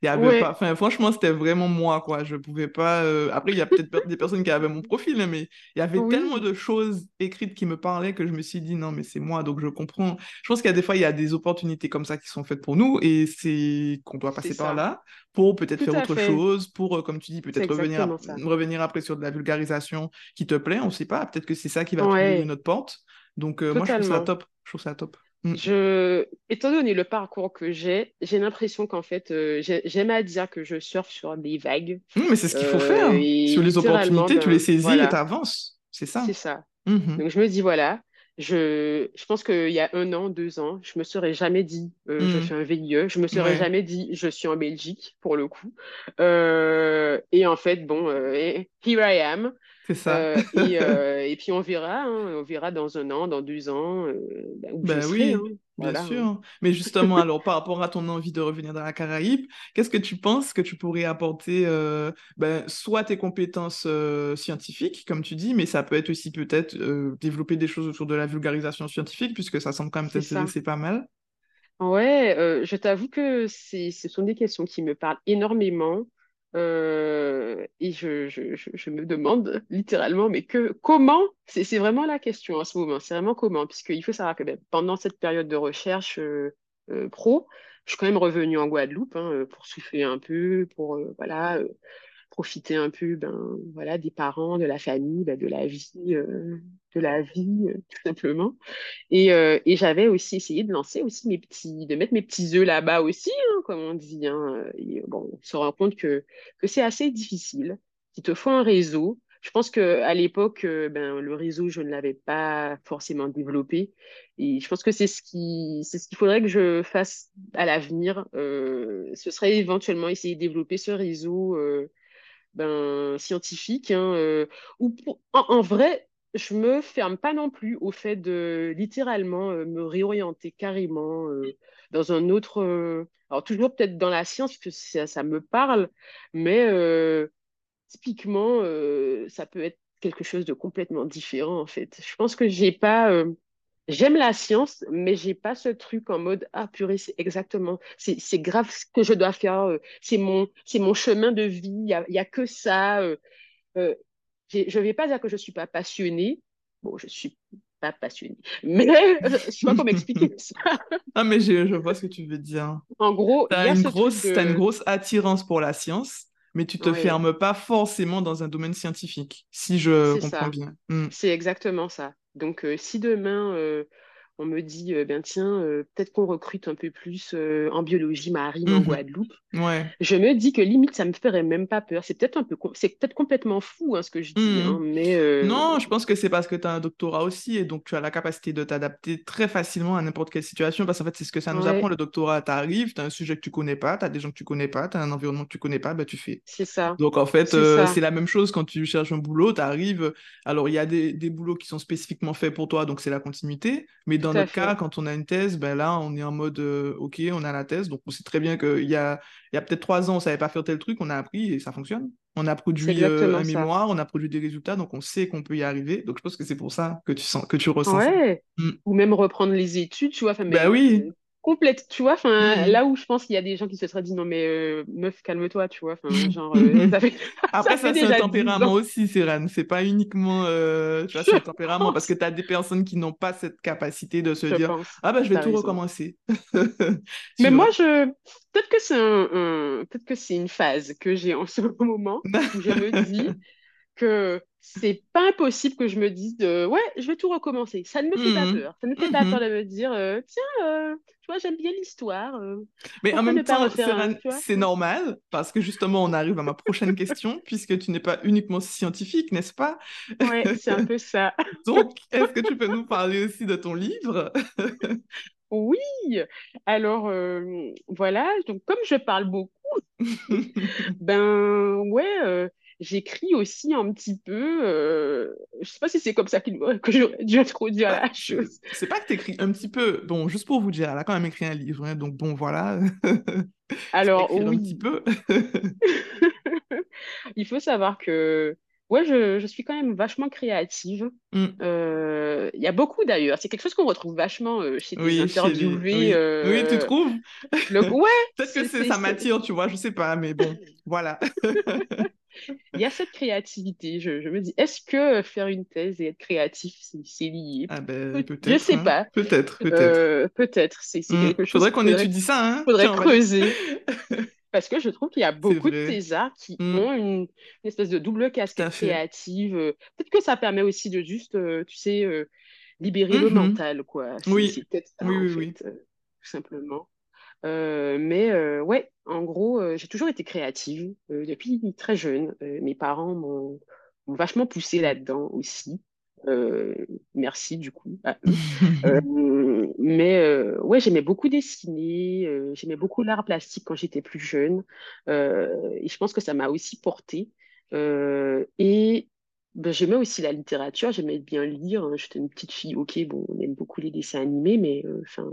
Il y avait pas... enfin, franchement, c'était vraiment moi, quoi. Je pouvais pas. Euh, après, il y a peut-être des personnes qui avaient mon profil, hein, mais il y avait tellement de choses écrites qui me parlaient que je me suis dit non, mais c'est moi, donc je comprends. Je pense qu'il y a des fois, il y a des opportunités comme ça qui sont faites pour nous et c'est qu'on doit passer par là pour peut-être faire autre chose, pour, euh, comme tu dis, peut-être revenir, revenir après sur de la vulgarisation qui te plaît. On ne sait pas. Peut-être que c'est ça qui va ouvrir notre porte. Donc, euh, moi, je trouve ça top. Je trouve ça top. Mm. Je, étant donné le parcours que j'ai, j'ai l'impression qu'en fait, euh, j'aime à dire que je surfe sur des vagues. Mm, mais c'est ce qu'il faut faire. Euh, sur les opportunités, tu les ben, saisis et tu avances. C'est ça. C'est ça. Mm-hmm. Donc je me dis, voilà, je, je pense qu'il y a un an, deux ans, je me serais jamais dit, euh, je mm. fais un VIE. Je me serais jamais dit, je suis en Belgique, pour le coup. et en fait, bon, here I am. C'est ça. Euh, euh, et, puis on verra, hein, on verra dans un an, dans deux ans. Euh, ben, ben oui, hein. bien sûr. Hein. Mais justement, alors par rapport à ton envie de revenir dans la Caraïbe, qu'est-ce que tu penses que tu pourrais apporter, ben, soit tes compétences scientifiques, comme tu dis, mais ça peut être aussi peut-être développer des choses autour de la vulgarisation scientifique, puisque ça semble quand même t'intéresser pas mal. Ouais, je t'avoue que ce sont des questions qui me parlent énormément. Euh, et je, je, je, me demande littéralement, mais que comment C'est vraiment la question en ce moment. C'est vraiment comment Puisqu'il faut savoir que ben, pendant cette période de recherche euh, euh, pro, je suis quand même revenue en Guadeloupe hein, pour souffler un peu, pour voilà profiter un peu ben, voilà, des parents, de la famille, ben, de la vie, euh, de la vie euh, tout simplement. Et, euh, et j'avais aussi essayé de lancer aussi mes petits, de mettre mes petits œufs là-bas aussi, hein, comme on dit. Hein. Bon, on se rend compte que, que c'est assez difficile, qu'il te faut un réseau. Je pense qu'à l'époque, ben, le réseau, je ne l'avais pas forcément développé. Et je pense que c'est ce qui, c'est ce qu'il faudrait que je fasse à l'avenir. ce serait éventuellement essayer de développer ce réseau ben, scientifique. Hein, euh, ou en, vrai, je me ferme pas non plus au fait de littéralement euh, me réorienter carrément euh, dans un autre. alors, toujours peut-être dans la science, que ça, ça me parle, mais typiquement, ça peut être quelque chose de complètement différent en fait. Je pense que j'ai pas J'aime la science, mais j'ai pas ce truc en mode ah purée, c'est exactement, c'est grave ce que je dois faire, euh, c'est mon, c'est mon chemin de vie, il y a, y a, que ça. Euh, euh, je vais pas dire que je suis pas passionnée. Bon, je suis pas passionnée, mais je sais pas comment expliquer ça. ah mais je, je, vois ce que tu veux dire. En gros, tu as, une grosse, as une grosse attirance pour la science, mais tu te fermes pas forcément dans un domaine scientifique, si je comprends bien. Hmm. C'est exactement ça. Donc, euh, si demain, euh, on me dit, euh, ben tiens, euh, peut-être qu'on recrute un peu plus euh, en biologie marine en Mhm. Guadeloupe. Ouais. Je me dis que limite, ça me ferait même pas peur. C'est peut-être un peu, c'est peut-être complètement fou hein, ce que je dis, hein, Mhm. mais euh, Non, je pense que c'est parce que tu as un doctorat aussi et donc tu as la capacité de t'adapter très facilement à n'importe quelle situation parce qu'en fait, c'est ce que ça nous apprend, le doctorat. Tu arrives, tu as un sujet que tu connais pas, tu as des gens que tu connais pas, tu as un environnement que tu connais pas, ben, tu fais. c'est ça, Donc en fait, c'est la même chose quand tu cherches un boulot, tu arrives, alors il y a des, des boulots qui sont spécifiquement faits pour toi, donc c'est la continuité, mais dans notre cas, quand on a une thèse, ben là, on est en mode, euh, ok, on a la thèse, donc on sait très bien qu'il y a, il y a peut-être trois ans, on savait pas faire tel truc, on a appris et ça fonctionne. On a produit euh, un ça. mémoire, on a produit des résultats, donc on sait qu'on peut y arriver. Donc je pense que c'est pour ça que tu sens, que tu ressens ça. Ouais, Mm. ou même reprendre les études, tu vois, enfin, Ben oui. Complète, tu vois, enfin, Mm. là où je pense qu'il y a des gens qui se seraient dit, non, mais euh, meuf, calme-toi, tu vois, enfin, genre, euh, ça fait, Après, ça c'est un déjà 10 tempérament aussi, Serran. C'est pas uniquement, euh, tu vois, c'est un tempérament parce que tu as des personnes qui n'ont pas cette capacité de se je dire, pense, ah ben, je vais tout raison. recommencer. Mais moi, je, peut-être que c'est un, un- peut-être que c'est une phase que j'ai en ce moment où je me dis que c'est pas impossible que je me dise de, ouais, je vais tout recommencer. Ça ne me fait pas Mhm. peur. Ça ne me fait pas peur Mhm. de me dire, euh, tiens, euh, tu vois, j'aime bien l'histoire. euh, Mais en même temps, c'est normal parce que justement, on arrive à ma prochaine question puisque tu n'es pas uniquement scientifique, n'est-ce pas? Ouais, c'est un peu ça. Donc, est-ce que tu peux nous parler aussi de ton livre? Oui, alors euh, voilà, donc comme je parle beaucoup, ben ouais, j'écris aussi un petit peu, euh, je sais pas si c'est comme ça qu'il- que j'aurais dû introduire Bah, la chose. C'est pas que t'écris un petit peu. Bon, juste pour vous dire, elle a quand même écrit un livre, hein, donc bon, voilà. Alors un petit peu. il faut savoir que ouais, je, je suis quand même vachement créative. Mm. Euh, Il y a beaucoup d'ailleurs, c'est quelque chose qu'on retrouve vachement euh, chez tes Oui, les... interviewés. Oui. Oui, tu euh, trouves? le... Ouais, Peut-être que ça m'attire, tu vois, je sais pas, mais bon, voilà. Il y a cette créativité. Je, je me dis, est-ce que faire une thèse et être créatif, c'est lié? Ah ben, Peut- Je peut-être, sais hein. pas. Peut-être, peut-être. Euh, peut-être, c'est c'est Mm. quelque chose Faudrait qu'on faudrait, étudie ça, hein? faudrait Tiens, creuser. Parce que je trouve qu'il y a beaucoup de thésards qui Mm. ont une, une espèce de double casquette créative. Euh, Peut-être que ça permet aussi de juste, euh, tu sais, euh, libérer le Mhm. mental, quoi. Oui, c'est peut-être ça, oui, en oui, oui. fait, tout simplement. Euh, mais euh, ouais, en gros, euh, j'ai toujours été créative depuis très jeune. Mes parents m'ont vachement poussé là-dedans aussi. Merci du coup à eux. Mais ouais, j'aimais beaucoup dessiner, j'aimais beaucoup l'art plastique quand j'étais plus jeune. Et je pense que ça m'a aussi porté. Euh, et ben, j'aimais aussi la littérature, j'aimais bien lire. hein. J'étais une petite fille, ok, bon, on aime beaucoup les dessins animés, mais enfin,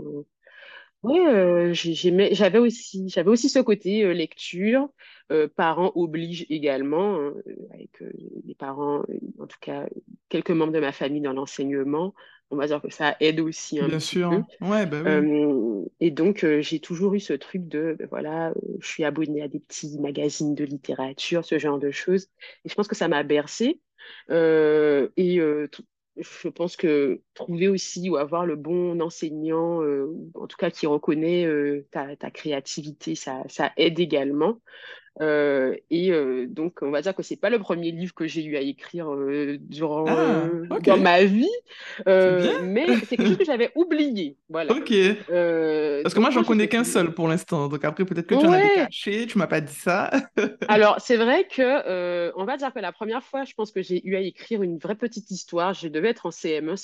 Ouais, euh, j'ai- j'aimais, j'avais aussi, j'avais aussi ce côté euh, lecture. Euh, parents obligent également, hein, euh, avec euh, les parents, euh, en tout cas quelques membres de ma famille dans l'enseignement. On va dire que ça aide aussi un Bien petit sûr. peu. Ouais, bah oui. Euh, et donc euh, j'ai toujours eu ce truc de, ben voilà, euh, je suis abonnée à des petits magazines de littérature, ce genre de choses. Et je pense que ça m'a bercée. Euh, et euh, tout- je pense que trouver aussi ou avoir le bon enseignant, euh, en tout cas qui reconnaît euh, ta, créativité, ça aide également. Euh, et euh, donc, on va dire que c'est pas le premier livre que j'ai eu à écrire euh, durant Ah, euh, dans ma vie, mais c'est quelque chose que j'avais oublié. Voilà. Ok. Parce que moi, j'en connais qu'un seul pour l'instant. Donc après, peut-être que tu en as des Ouais, cachés, tu m'as pas dit ça. Alors, c'est vrai que, on va dire que la première fois, je pense que j'ai eu à écrire une vraie petite histoire. Je devais être en CM1,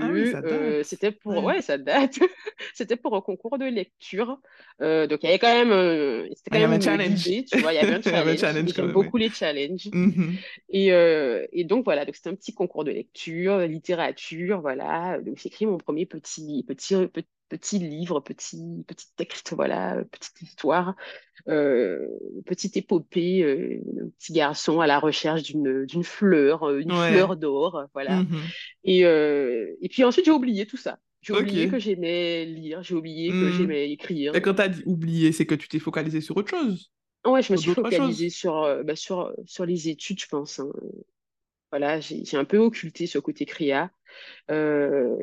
Ah oui, CM2. ça euh, date. c'était pour, Ouais. ouais, ça date. C'était pour un concours de lecture. Donc, il y avait quand même, c'était Ah, quand un même euh, challenge. l'idée, tu vois. Il y avait un challenge challenge j'aime beaucoup les challenges. Mhm. Et, euh, et donc, voilà. Donc, c'était un petit concours de lecture, littérature. Voilà. Donc, j'ai écrit mon premier petit, petit, petit, petit livre, petit, petit texte, voilà, petite histoire euh, petite épopée, euh, un petit garçon à la recherche d'une fleur, euh, une Ouais. fleur d'or, voilà. Mhm. Et, et puis ensuite, j'ai oublié tout ça. J'ai oublié que j'aimais lire, j'ai oublié que Mhm. j'aimais écrire. Et quand t'as dit oublier, c'est que tu t'es focalisé sur autre chose, Ouais, je me suis focalisée sur, euh, bah, sur, sur les études, je pense. hein. Voilà, j'ai un peu occulté ce côté créa euh,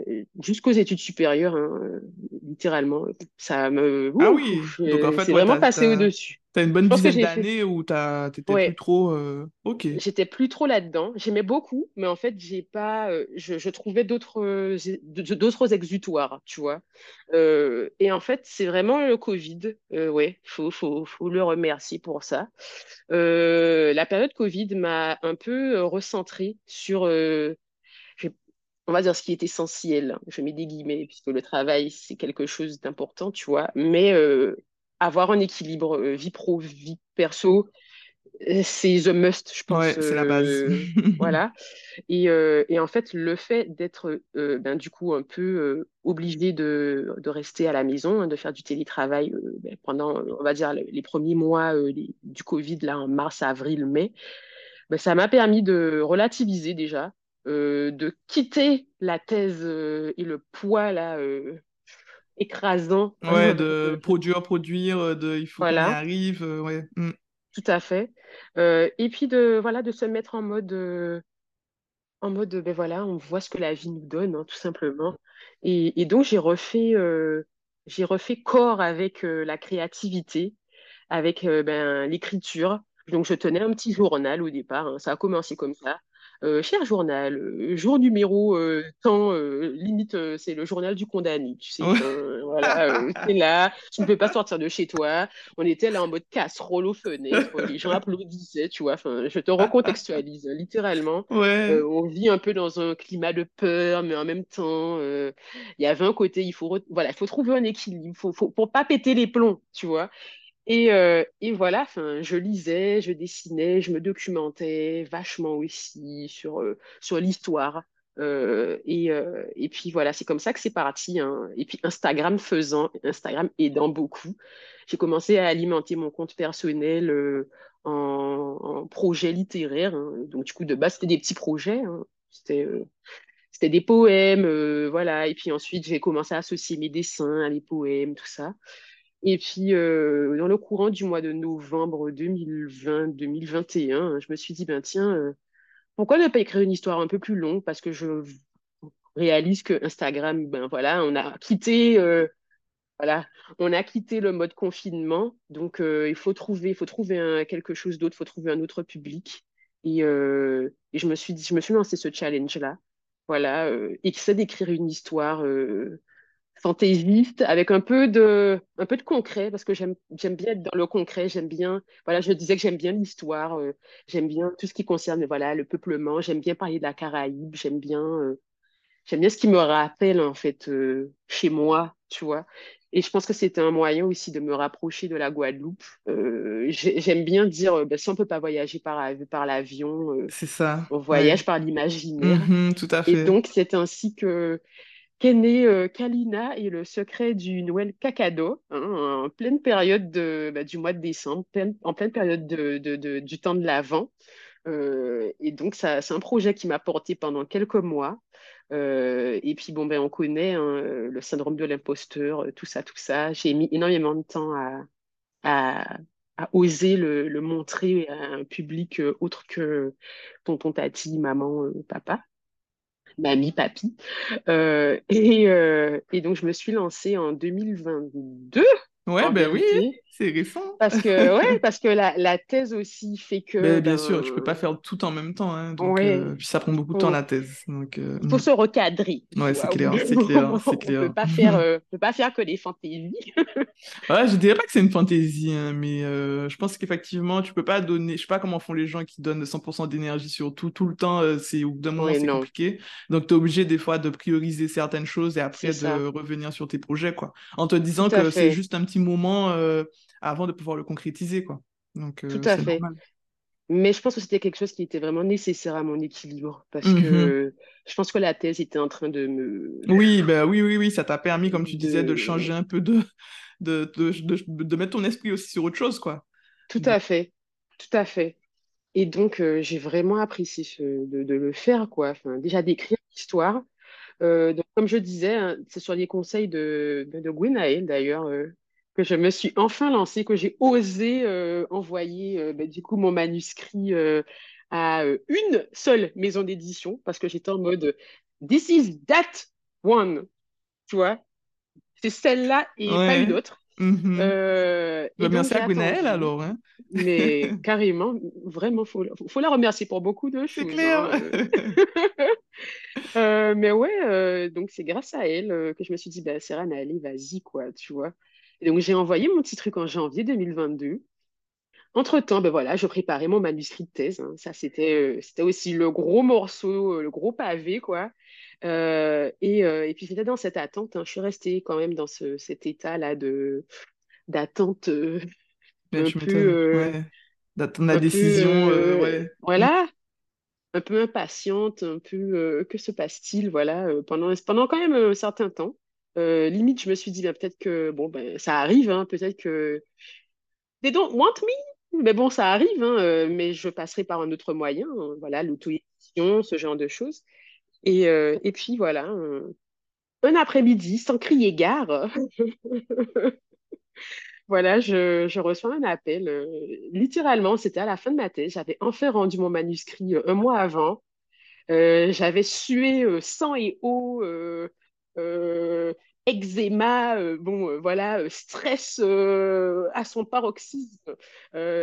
jusqu'aux études supérieures, hein, euh, littéralement. Ça me... Ah oui. Donc en fait, c'est ouais, vraiment passé au-dessus. T'as une bonne dizaine d'années où t'étais plus trop. Euh, ok. J'étais plus trop là-dedans. J'aimais beaucoup, mais en fait, j'ai pas. Euh, je, trouvais d'autres d'autres exutoires, tu vois. Euh, et en fait, c'est vraiment le Covid. ouais, faut, faut, faut le remercier pour ça. la période Covid m'a un peu recentré sur. on va dire ce qui est essentiel. Je mets des guillemets, puisque le travail, c'est quelque chose d'important, tu vois. Mais avoir un équilibre euh, vie pro, vie perso, euh, c'est the must, je pense. Ouais, c'est la base. Euh, voilà. Et, et, en fait, le fait d'être ben, du coup un peu obligé de, de, rester à la maison, hein, de faire du télétravail ben, pendant, on va dire, les premiers mois du Covid, là, en mars, avril, mai, ben, ça m'a permis de relativiser déjà, de quitter la thèse et le poids là, écrasant. Ouais, de produire, produire, de il faut qu'on y arrive. Euh, ouais. Mm. Tout à fait. Euh, et puis de voilà de se mettre en mode euh, en mode ben voilà on voit ce que la vie nous donne hein, tout simplement. Et, et donc j'ai refait j'ai refait corps avec la créativité, avec ben l'écriture. Donc je tenais un petit journal au départ. Hein. Ça a commencé comme ça. Euh, cher journal, euh, jour numéro euh, temps, limite, c'est le journal du condamné. Tu sais, voilà, c'est là, tu ne peux pas sortir de chez toi. On était là en mode casserole aux fenêtres, les gens applaudissaient, tu vois. Enfin, je te recontextualise, littéralement. on vit un peu dans un climat de peur, mais en même temps, il y avait un côté, il faut, voilà, il faut trouver un équilibre, il faut, faut, pour pas péter les plombs, tu vois. Et, euh, et, voilà, je lisais, je dessinais, je me documentais vachement aussi sur, euh, sur l'histoire. Euh, et, puis voilà, c'est comme ça que c'est parti. Hein. Et puis Instagram faisant, Instagram aidant beaucoup, j'ai commencé à alimenter mon compte personnel en, en, projet littéraire. Hein. Donc du coup, de base, c'était des petits projets. Hein. C'était c'était des poèmes, voilà. Et puis ensuite, j'ai commencé à associer mes dessins à les poèmes, tout ça. Et puis, euh, dans le courant du mois de novembre 2020-2021, je me suis dit, ben tiens, euh, pourquoi ne pas écrire une histoire un peu plus longue? Parce que je réalise que Instagram, ben voilà, on a quitté, euh, voilà, on a quitté le mode confinement. Donc, il faut trouver, il faut trouver quelque chose d'autre, il faut trouver un autre public. Et, et, je me suis dit, je me suis lancé ce challenge-là. Voilà, et c'est d'écrire une histoire fantaisiste avec un peu de un peu de concret parce que j'aime j'aime bien être dans le concret j'aime bien voilà je disais que j'aime bien l'histoire euh, j'aime bien tout ce qui concerne voilà le peuplement j'aime bien parler de la Caraïbe j'aime bien euh, j'aime bien ce qui me rappelle en fait euh, chez moi tu vois. Et je pense que c'était un moyen aussi de me rapprocher de la Guadeloupe. J'aime bien dire ben, si on peut pas voyager par par l'avion c'est ça on voyage par l'imaginaire. Mm-hmm, tout à fait. et donc c'est ainsi que qu'est euh, Kalina et le secret du Noël Cacado, hein, en pleine période de, bah, du mois de décembre, en pleine période de, du temps de l'Avent. Euh, et donc, c'est un projet qui m'a porté pendant quelques mois. Euh, et puis, bon, ben, on connaît hein, le syndrome de l'imposteur, tout ça, tout ça. J'ai mis énormément de temps à, oser le, le, montrer à un public autre que tonton, tati, maman, papa mamie, papy. Euh, et, euh, et, donc, je me suis lancée en 2022. Ouais, ben oui, c'est récent. Parce que, ouais, parce que la, la, thèse aussi fait que. Ben, bien sûr, tu peux pas faire tout en même temps. Hein, donc, euh, puis ça prend beaucoup de temps la thèse. Donc, Il faut se recadrer. Ouais, c'est clair, c'est clair, c'est clair. On peut pas faire, peut pas faire que des fantaisies. ouais, je dirais pas que c'est une fantaisie, hein, mais je pense qu'effectivement, tu peux pas donner. Je sais pas comment font les gens qui donnent 100% d'énergie sur tout, tout le temps. c'est au bout d'un moment, c'est compliqué. Donc, tu es obligé des fois de prioriser certaines choses et après de revenir sur tes projets, quoi. En te disant que c'est juste un petit moment euh, avant de pouvoir le concrétiser. Quoi. Donc, euh, Tout à fait. Mais je pense que c'était quelque chose qui était vraiment nécessaire à mon équilibre parce que mmh je pense que la thèse était en train de me. Oui, bah, oui, oui, oui, ça t'a permis, comme tu disais, de changer un peu, de, de, de, de, mettre ton esprit aussi sur autre chose. quoi. Tout à fait, tout à fait. Et donc, euh, j'ai vraiment apprécié de, de, le faire, quoi. Enfin, déjà d'écrire l'histoire. donc, comme je disais, hein, c'est sur les conseils de, de Gwenaël, d'ailleurs, que je me suis enfin lancée, que j'ai osé euh, envoyer euh, bah, du coup mon manuscrit euh, à une seule maison d'édition parce que j'étais en mode This is that one, tu vois, c'est celle-là et pas une autre. Mm Remercie à Gwenaël alors. Hein? Mais carrément, vraiment, il faut, faut, la remercier pour beaucoup de choses. C'est clair. Hein. Mais ouais, donc c'est grâce à elle que je me suis dit, bah, Serena, allez, vas-y, quoi, tu vois. Et donc j'ai envoyé mon petit truc en janvier 2022. Entre-temps, ben voilà, je préparais mon manuscrit de thèse. Hein. Ça, c'était, c'était aussi le gros morceau, le gros pavé, quoi. et, et, puis j'étais dans cette attente. Hein. Je suis restée quand même dans ce, cet état-là de d'attente un peu, ouais. d'attendre la décision. ouais. Voilà, un peu impatiente, un peu que se passe-t-il, voilà, pendant pendant quand même un certain temps. Limite, je me suis dit ben, peut-être que bon ben ça arrive, hein, peut-être que they don't want me, mais bon ça arrive, hein, mais je passerai par un autre moyen, hein, voilà, l'auto-édition, ce genre de choses. Et, et puis voilà, un, après-midi, sans crier gare, Voilà, je, reçois un appel. Euh, littéralement, c'était à la fin de ma thèse. J'avais enfin rendu mon manuscrit euh, un mois avant. Euh, j'avais sué sang et eau, eczéma, bon, voilà, stress à son paroxysme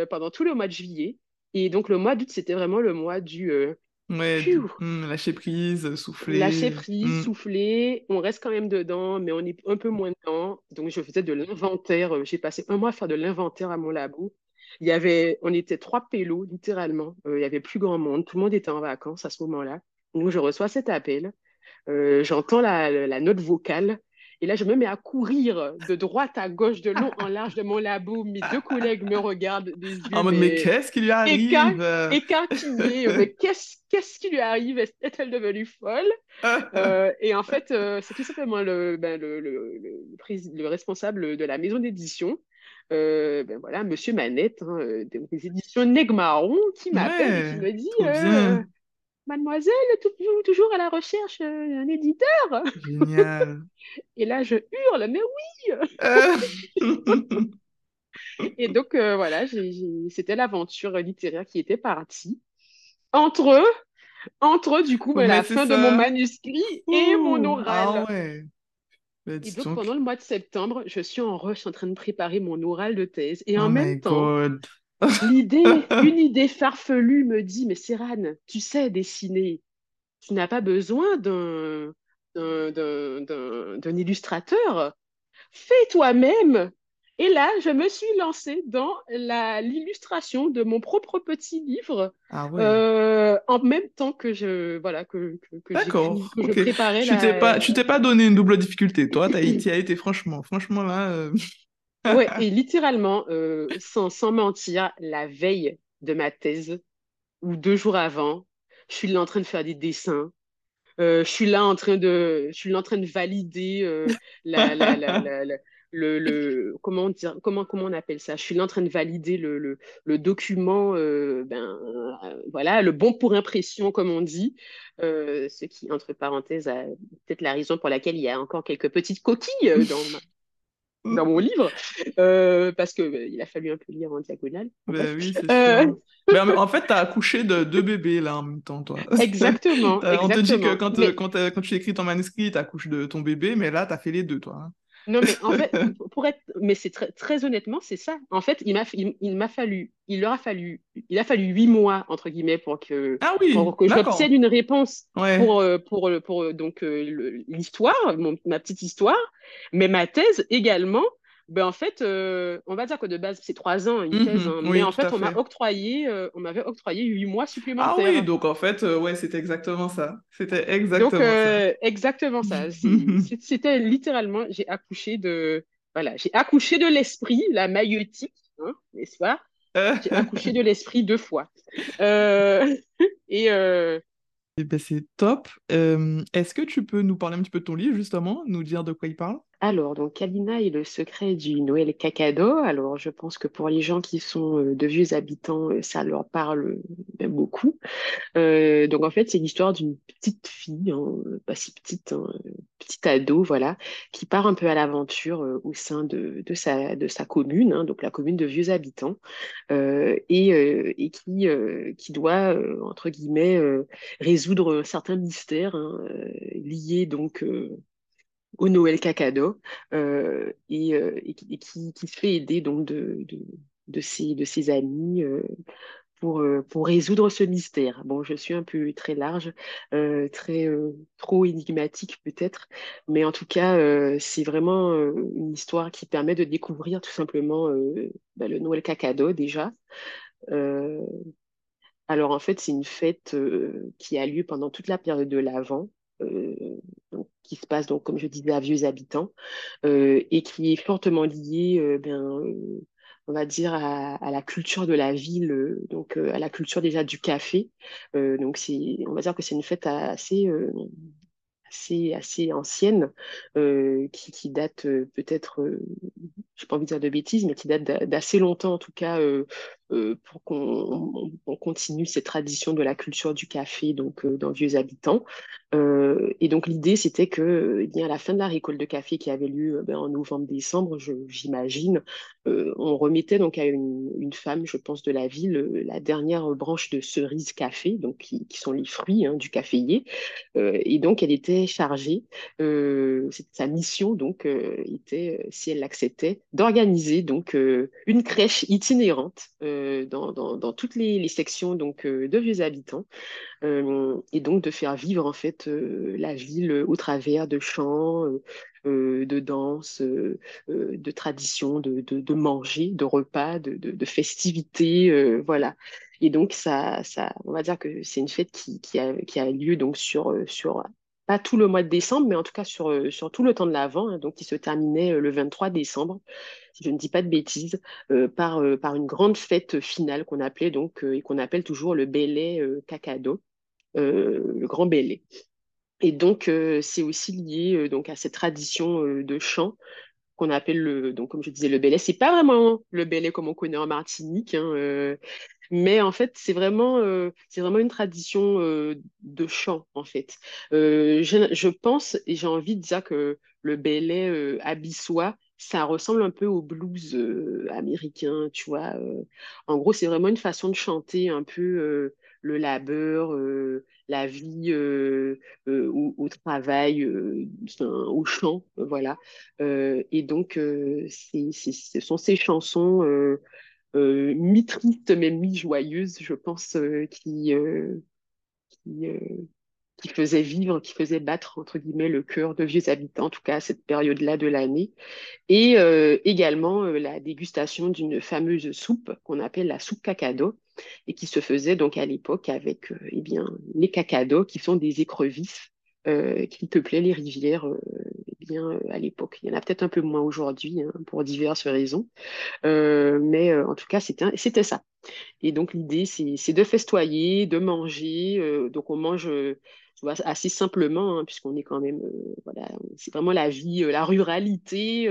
pendant tout le mois de juillet. Et donc, le mois d'août, c'était vraiment le mois du Ouais, hmm, lâcher prise, souffler. Lâcher prise, hmm. souffler. On reste quand même dedans, mais on est un peu moins dedans. Donc, je faisais de l'inventaire. Euh, j'ai passé un mois à faire de l'inventaire à mon labo. Il y avait, on était trois pélos, littéralement. Euh, il y avait plus grand monde. Tout le monde était en vacances à ce moment-là. Donc, je reçois cet appel. Euh, j'entends la, la, note vocale et là, je me mets à courir de droite à gauche, de long en large de mon labo. Mes deux collègues me regardent des yeux. En mode, mais, qu'est-ce qui lui arrive? Écarquillés. mais qu'est-ce qu'est-ce qui lui arrive? Est-elle devenue folle? Euh, Et en fait, euh, c'est tout simplement le, ben, le, le, le, responsable de la maison d'édition. Euh, ben voilà, Monsieur Manette, hein, des, éditions Negmaron, qui m'appelle et qui me dit Mademoiselle, toujours, toujours à la recherche d'un éditeur? Génial. Et là, je hurle, mais oui euh. Et donc, euh, voilà, c'était l'aventure littéraire qui était partie. Entre eux, entre du coup, ben, la fin de mon manuscrit et mon oral. Ah ouais. et donc, pendant le mois de septembre, je suis en rush en train de préparer mon oral de thèse. Et en oh même temps, L'idée, une idée farfelue me dit, mais Serran, tu sais dessiner, tu n'as pas besoin d'un, d'un, illustrateur, fais toi-même. Et là, je me suis lancée dans la, l'illustration de mon propre petit livre, ah euh, en même temps que je, voilà, que, que, D'accord, je préparais. Tu t'es pas, tu t'es pas donné une double difficulté. Toi, tu as été franchement, franchement là. Euh, ouais, et littéralement, euh, sans, sans mentir, la veille de ma thèse, ou deux jours avant, je suis là en train de faire des dessins. Euh, je suis là en train de, je suis là en train de valider euh, la, la, la, le, le, comment dire, comment, comment on appelle ça? Je suis là en train de valider le, le, le document, ben, voilà, le bon pour impression, comme on dit, ce qui, entre parenthèses, a peut-être la raison pour laquelle il y a encore quelques petites coquilles dans ma, dans mon livre, euh, parce qu'il bah, il a fallu un peu lire en diagonale. Bah oui, c'est euh, Mais en fait, tu as accouché de deux bébés là en même temps, toi. Exactement. On te dit que quand, quand, quand, tu écris ton manuscrit, tu accouches de ton bébé, mais là, tu as fait les deux, toi. Non, mais en fait, pour être, mais c'est très, très honnêtement, c'est ça. En fait, il m'a, il, m'a fallu, il leur a fallu, il a fallu huit mois entre guillemets pour que, ah oui, pour que j'obtienne une réponse pour, euh, pour, pour, donc l'histoire, ma petite histoire, mais ma thèse également ben en fait, euh, on va dire que de base, c'est trois ans, une thèse, mhm. hein. mais en fait, on m'a octroyé, euh, on m'avait octroyé huit mois supplémentaires. Ah oui, donc en fait, euh, ouais, c'était exactement ça. C'était exactement donc, ça. Exactement ça. C'était littéralement, j'ai accouché de, voilà, j'ai accouché de l'esprit, la maïeutique, hein, n'est-ce pas? J'ai accouché de l'esprit deux fois. et eh ben, c'est top. Est-ce que tu peux nous parler un petit peu de ton livre, justement, nous dire de quoi il parle? Alors, donc, Kalina et le secret du Noël cacado. Alors, je pense que pour les gens qui sont euh, de vieux habitants, euh, ça leur parle euh, beaucoup. donc, en fait, c'est l'histoire d'une petite fille, hein, pas si petite, hein, petite ado, voilà, qui part un peu à l'aventure au sein de, sa, commune, hein, donc la commune de vieux habitants, et, et qui, qui doit, entre guillemets, résoudre certains mystères liés donc au Noël Cacado et, et, qui, qui, se fait aider donc de, ses, de amis pour, pour résoudre ce mystère. Bon, je suis un peu très large, très trop énigmatique peut-être, mais en tout cas, c'est vraiment une histoire qui permet de découvrir tout simplement bah, le Noël Cacado déjà. alors en fait, c'est une fête qui a lieu pendant toute la période de l'Avent. Qui se passe donc, comme je disais, à Vieux Habitants, et qui est fortement liée ben, on va dire, à, la culture de la ville, euh, donc euh, à la culture déjà du café. Euh, donc, on va dire que c'est une fête assez, assez, assez ancienne, qui, date peut-être, je n'ai pas envie de dire de bêtises, mais qui date d'assez longtemps en tout cas, pour qu'on continue cette tradition de la culture du café donc, dans Vieux Habitants. et donc l'idée, c'était que eh bien, à la fin de la récolte de café qui avait lieu ben, en novembre-décembre, j'imagine, on remettait donc à une, femme, je pense, de la ville, la dernière branche de cerise café, donc qui, sont les fruits hein, du caféier. et donc elle était chargée, sa mission donc était, si elle l'acceptait, d'organiser donc une crèche itinérante dans, toutes les, sections donc de vieux habitants et donc de faire vivre en fait la ville au travers de chants, de danse, de traditions, de, manger, de repas, de, festivités, voilà. Et donc ça, ça, on va dire que c'est une fête qui, a, qui a lieu donc sur, sur pas tout le mois de décembre, mais en tout cas sur, euh, sur tout le temps de l'Avent, hein, donc qui se terminait euh, le 23 décembre, si je ne dis pas de bêtises, euh, par, par une grande fête finale qu'on appelait donc et qu'on appelle toujours le Bélé Cacado, le Grand Bélé. Et donc c'est aussi lié donc à cette tradition de chant qu'on appelle le, donc comme je disais, le Bélé. C'est pas vraiment le Bélé comme on connaît en Martinique. Hein, mais en fait, c'est vraiment, euh, c'est vraiment une tradition euh, de chant, en fait. Euh, je, pense, et j'ai envie de dire que le belay abyssois, ça ressemble un peu au blues américain, tu vois. en gros, c'est vraiment une façon de chanter un peu le labeur, la vie au, travail, au chant, voilà. et donc, ce sont ces chansons mi-triste mais mi-joyeuse, je pense, euh, qui, euh, qui, faisait vivre, qui faisait battre, entre guillemets, le cœur de vieux habitants, en tout cas à cette période-là de l'année. Et également la dégustation d'une fameuse soupe qu'on appelle la soupe cacado, et qui se faisait donc à l'époque avec eh bien, les cacados, qui sont des écrevisses qui peuplaient les rivières bien à l'époque. Il y en a peut-être un peu moins aujourd'hui hein, pour diverses raisons. Euh, mais euh, en tout cas, c'était ça. Et donc, l'idée, c'est de festoyer, de manger. Euh, donc, on mange assez simplement, hein, puisqu'on est quand même. voilà, c'est vraiment la vie, la ruralité.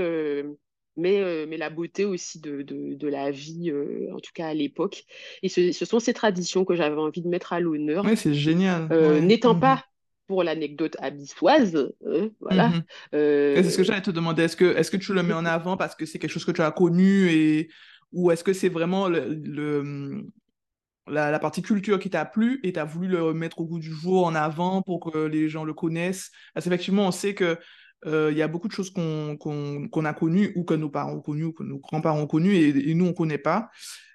Mais, mais, la beauté aussi de, de, la vie, en tout cas à l'époque. Et ce, sont ces traditions que j'avais envie de mettre à l'honneur. Oui, c'est génial. N'étant mmh pas pour l'anecdote abyssoise. Hein, voilà. Mhm. Euh, c'est ce que j'allais te demander. Est-ce que, est que tu le mets en avant parce que c'est quelque chose que tu as connu et... ou est-ce que c'est vraiment le, la, partie culture qui t'a plu et tu as voulu le mettre au goût du jour en avant pour que les gens le connaissent? Parce qu'effectivement, on sait que euh, il y a beaucoup de choses qu'on a connues ou que nos parents ont connues ou que nos grands-parents ont connues et, nous, on ne connaît pas.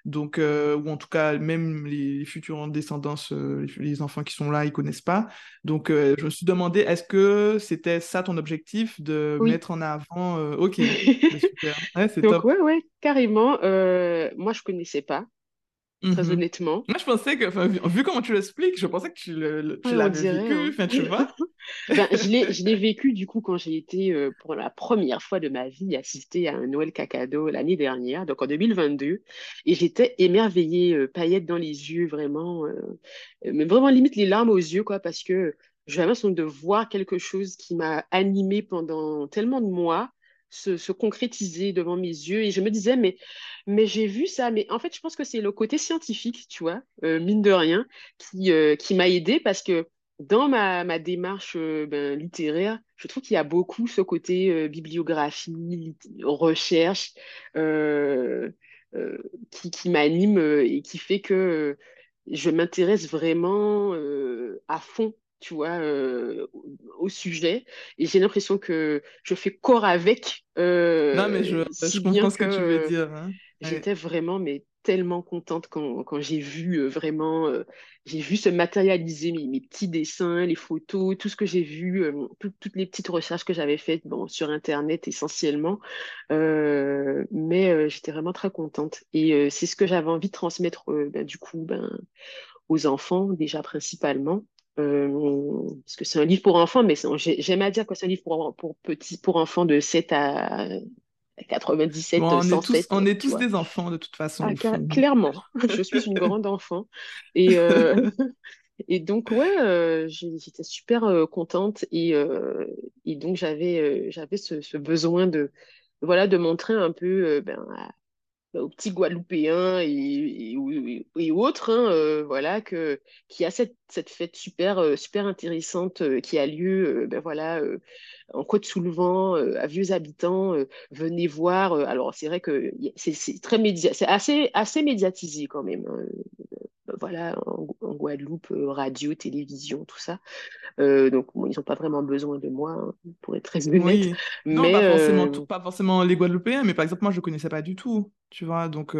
Donc, ou en tout cas, même les futurs descendants, les enfants qui sont là, ils ne connaissent pas. Donc, je me suis demandé, est-ce que c'était ça ton objectif de mettre en avant Ok, super. Ouais, top. Ouais, ouais, carrément. moi, je ne connaissais pas très mhm. honnêtement. Moi, je pensais que, vu comment tu l'expliques, je pensais que tu, l'avais vécu, hein. tu vois. ben, je l'ai vécu, du coup, quand j'ai été, euh, pour la première fois de ma vie, assister à un Noël Cacado l'année dernière, donc en 2022, et j'étais émerveillée, euh, paillettes dans les yeux, vraiment, euh, mais vraiment limite les larmes aux yeux, quoi, parce que j'avais l'impression de voir quelque chose qui m'a animée pendant tellement de mois, se, concrétiser devant mes yeux. Et je me disais, mais, mais j'ai vu ça. Mais en fait, je pense que c'est le côté scientifique, tu vois, euh, mine de rien, qui, euh, qui m'a aidé parce que dans ma, ma démarche euh, ben, littéraire, je trouve qu'il y a beaucoup ce côté bibliographie, recherche, qui, qui m'anime et qui fait que je m'intéresse vraiment à fond tu vois, au, sujet. Et j'ai l'impression que je fais corps avec. non, mais je, je comprends ce que, tu veux dire. Hein. J'étais vraiment, mais tellement contente quand, quand j'ai vu euh, vraiment, j'ai vu se matérialiser mes, mes, petits dessins, les photos, tout ce que j'ai vu, toutes les petites recherches que j'avais faites bon, sur Internet essentiellement. mais j'étais vraiment très contente. Et c'est ce que j'avais envie de transmettre ben, du coup ben, aux enfants, déjà principalement. Parce que c'est un livre pour enfants, mais j'aime à dire que c'est un livre pour, pour, petits, pour enfants de 7 à 97, on, est tous, on est tous des enfants de toute façon. Ah, clairement, je suis une grande enfant. Et, euh, et donc, ouais, euh, j'étais super euh, contente. Et, et donc, j'avais j'avais ce, ce, besoin de, voilà, de montrer un peu ben, aux petits Guadeloupéens et, et, autres, hein, voilà, que, qu'il y a cette, cette fête super, super intéressante qui a lieu ben, voilà, en Côte-sous-le-Vent, à Vieux Habitants. venez voir. alors, c'est vrai que c'est, très média c'est assez, assez médiatisé quand même. Hein, voilà, en, Guadeloupe, radio, télévision, tout ça. donc, ils n'ont pas vraiment besoin de moi, hein, pour être très honnête. Oui. Non, mais, pas, forcément, pas forcément les Guadeloupéens, mais par exemple, moi, je ne connaissais pas du tout, tu vois. Donc,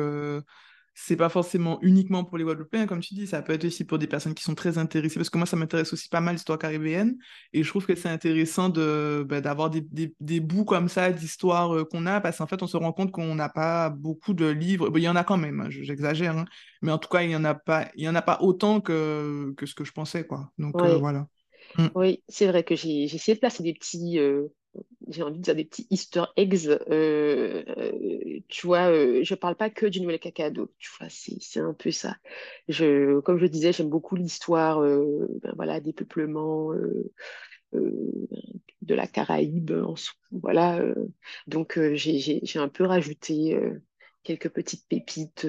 c'est pas forcément uniquement pour les Guadeloupéens, comme tu dis, ça peut être aussi pour des personnes qui sont très intéressées, parce que moi, ça m'intéresse aussi pas mal l'histoire caribéenne, et je trouve que c'est intéressant de, bah, d'avoir des, des, des, bouts comme ça d'histoire euh, qu'on a, parce qu'en fait, on se rend compte qu'on n'a pas beaucoup de livres, il y en a quand même, hein, j'exagère, hein, mais en tout cas, il n'y en, a pas, il y en a pas autant que, que ce que je pensais, quoi. Donc, euh, voilà. Mm. Oui, c'est vrai que j'ai, j'ai essayé de placer des petits... Euh, j'ai envie de dire des petits easter eggs. Euh, euh, tu vois, euh, je parle pas que du Noël Cacado. Tu vois, c'est un peu ça. Je, comme je disais, j'aime beaucoup l'histoire ben voilà, des peuplements de la Caraïbe. En, voilà. donc, j'ai un peu rajouté quelques petites pépites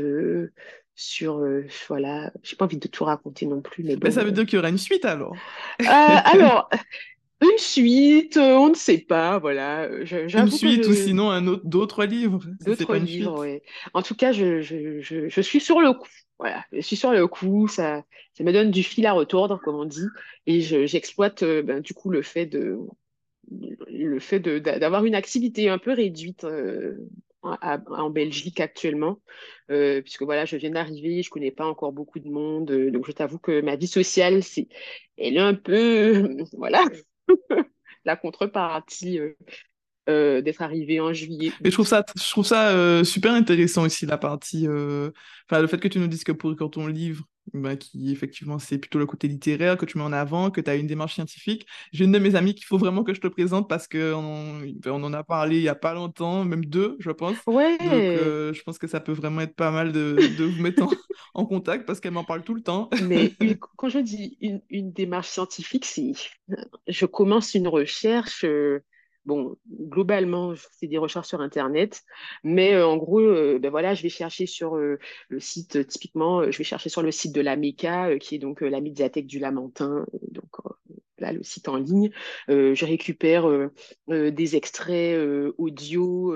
sur voilà j'ai pas envie de tout raconter non plus mais, mais ça veut dire qu'il y aura une suite alors alors une suite, euh, on ne sait pas, voilà. Euh, une suite ou sinon un autre, d'autres livres. D'autres livres, oui. En tout cas, je, je, je, je, suis sur le coup. Voilà, je suis sur le coup, ça, ça me donne du fil à retordre, comme on dit, et j'exploite euh, ben, du coup le fait de le fait d'avoir une activité un peu réduite en Belgique actuellement, puisque voilà, je viens d'arriver, je connais pas encore beaucoup de monde, donc je t'avoue que ma vie sociale, c'est, elle est un peu, voilà, la contrepartie euh, euh, d'être arrivé en juillet. Mais je trouve ça, je trouve ça euh, super intéressant aussi, la partie. Enfin, le fait que tu nous dises que pour ton livre, bah, qui effectivement c'est plutôt le côté littéraire que tu mets en avant, que tu as une démarche scientifique. J'ai une de mes amies qu'il faut vraiment que je te présente parce qu'on on en a parlé il y a pas longtemps, même deux, je pense. Ouais. Donc je pense que ça peut vraiment être pas mal de, de vous mettre en, en contact parce qu'elle m'en parle tout le temps. Mais quand je dis une, une démarche scientifique, c'est je commence une recherche. Bon, globalement, c'est des recherches sur Internet, mais euh, en gros, euh, ben voilà, je vais chercher sur euh, le site, typiquement, je vais chercher sur le site de la MECA, qui est donc la médiathèque du Lamentin, donc là, le site en ligne. Euh, je récupère euh, euh, des extraits audio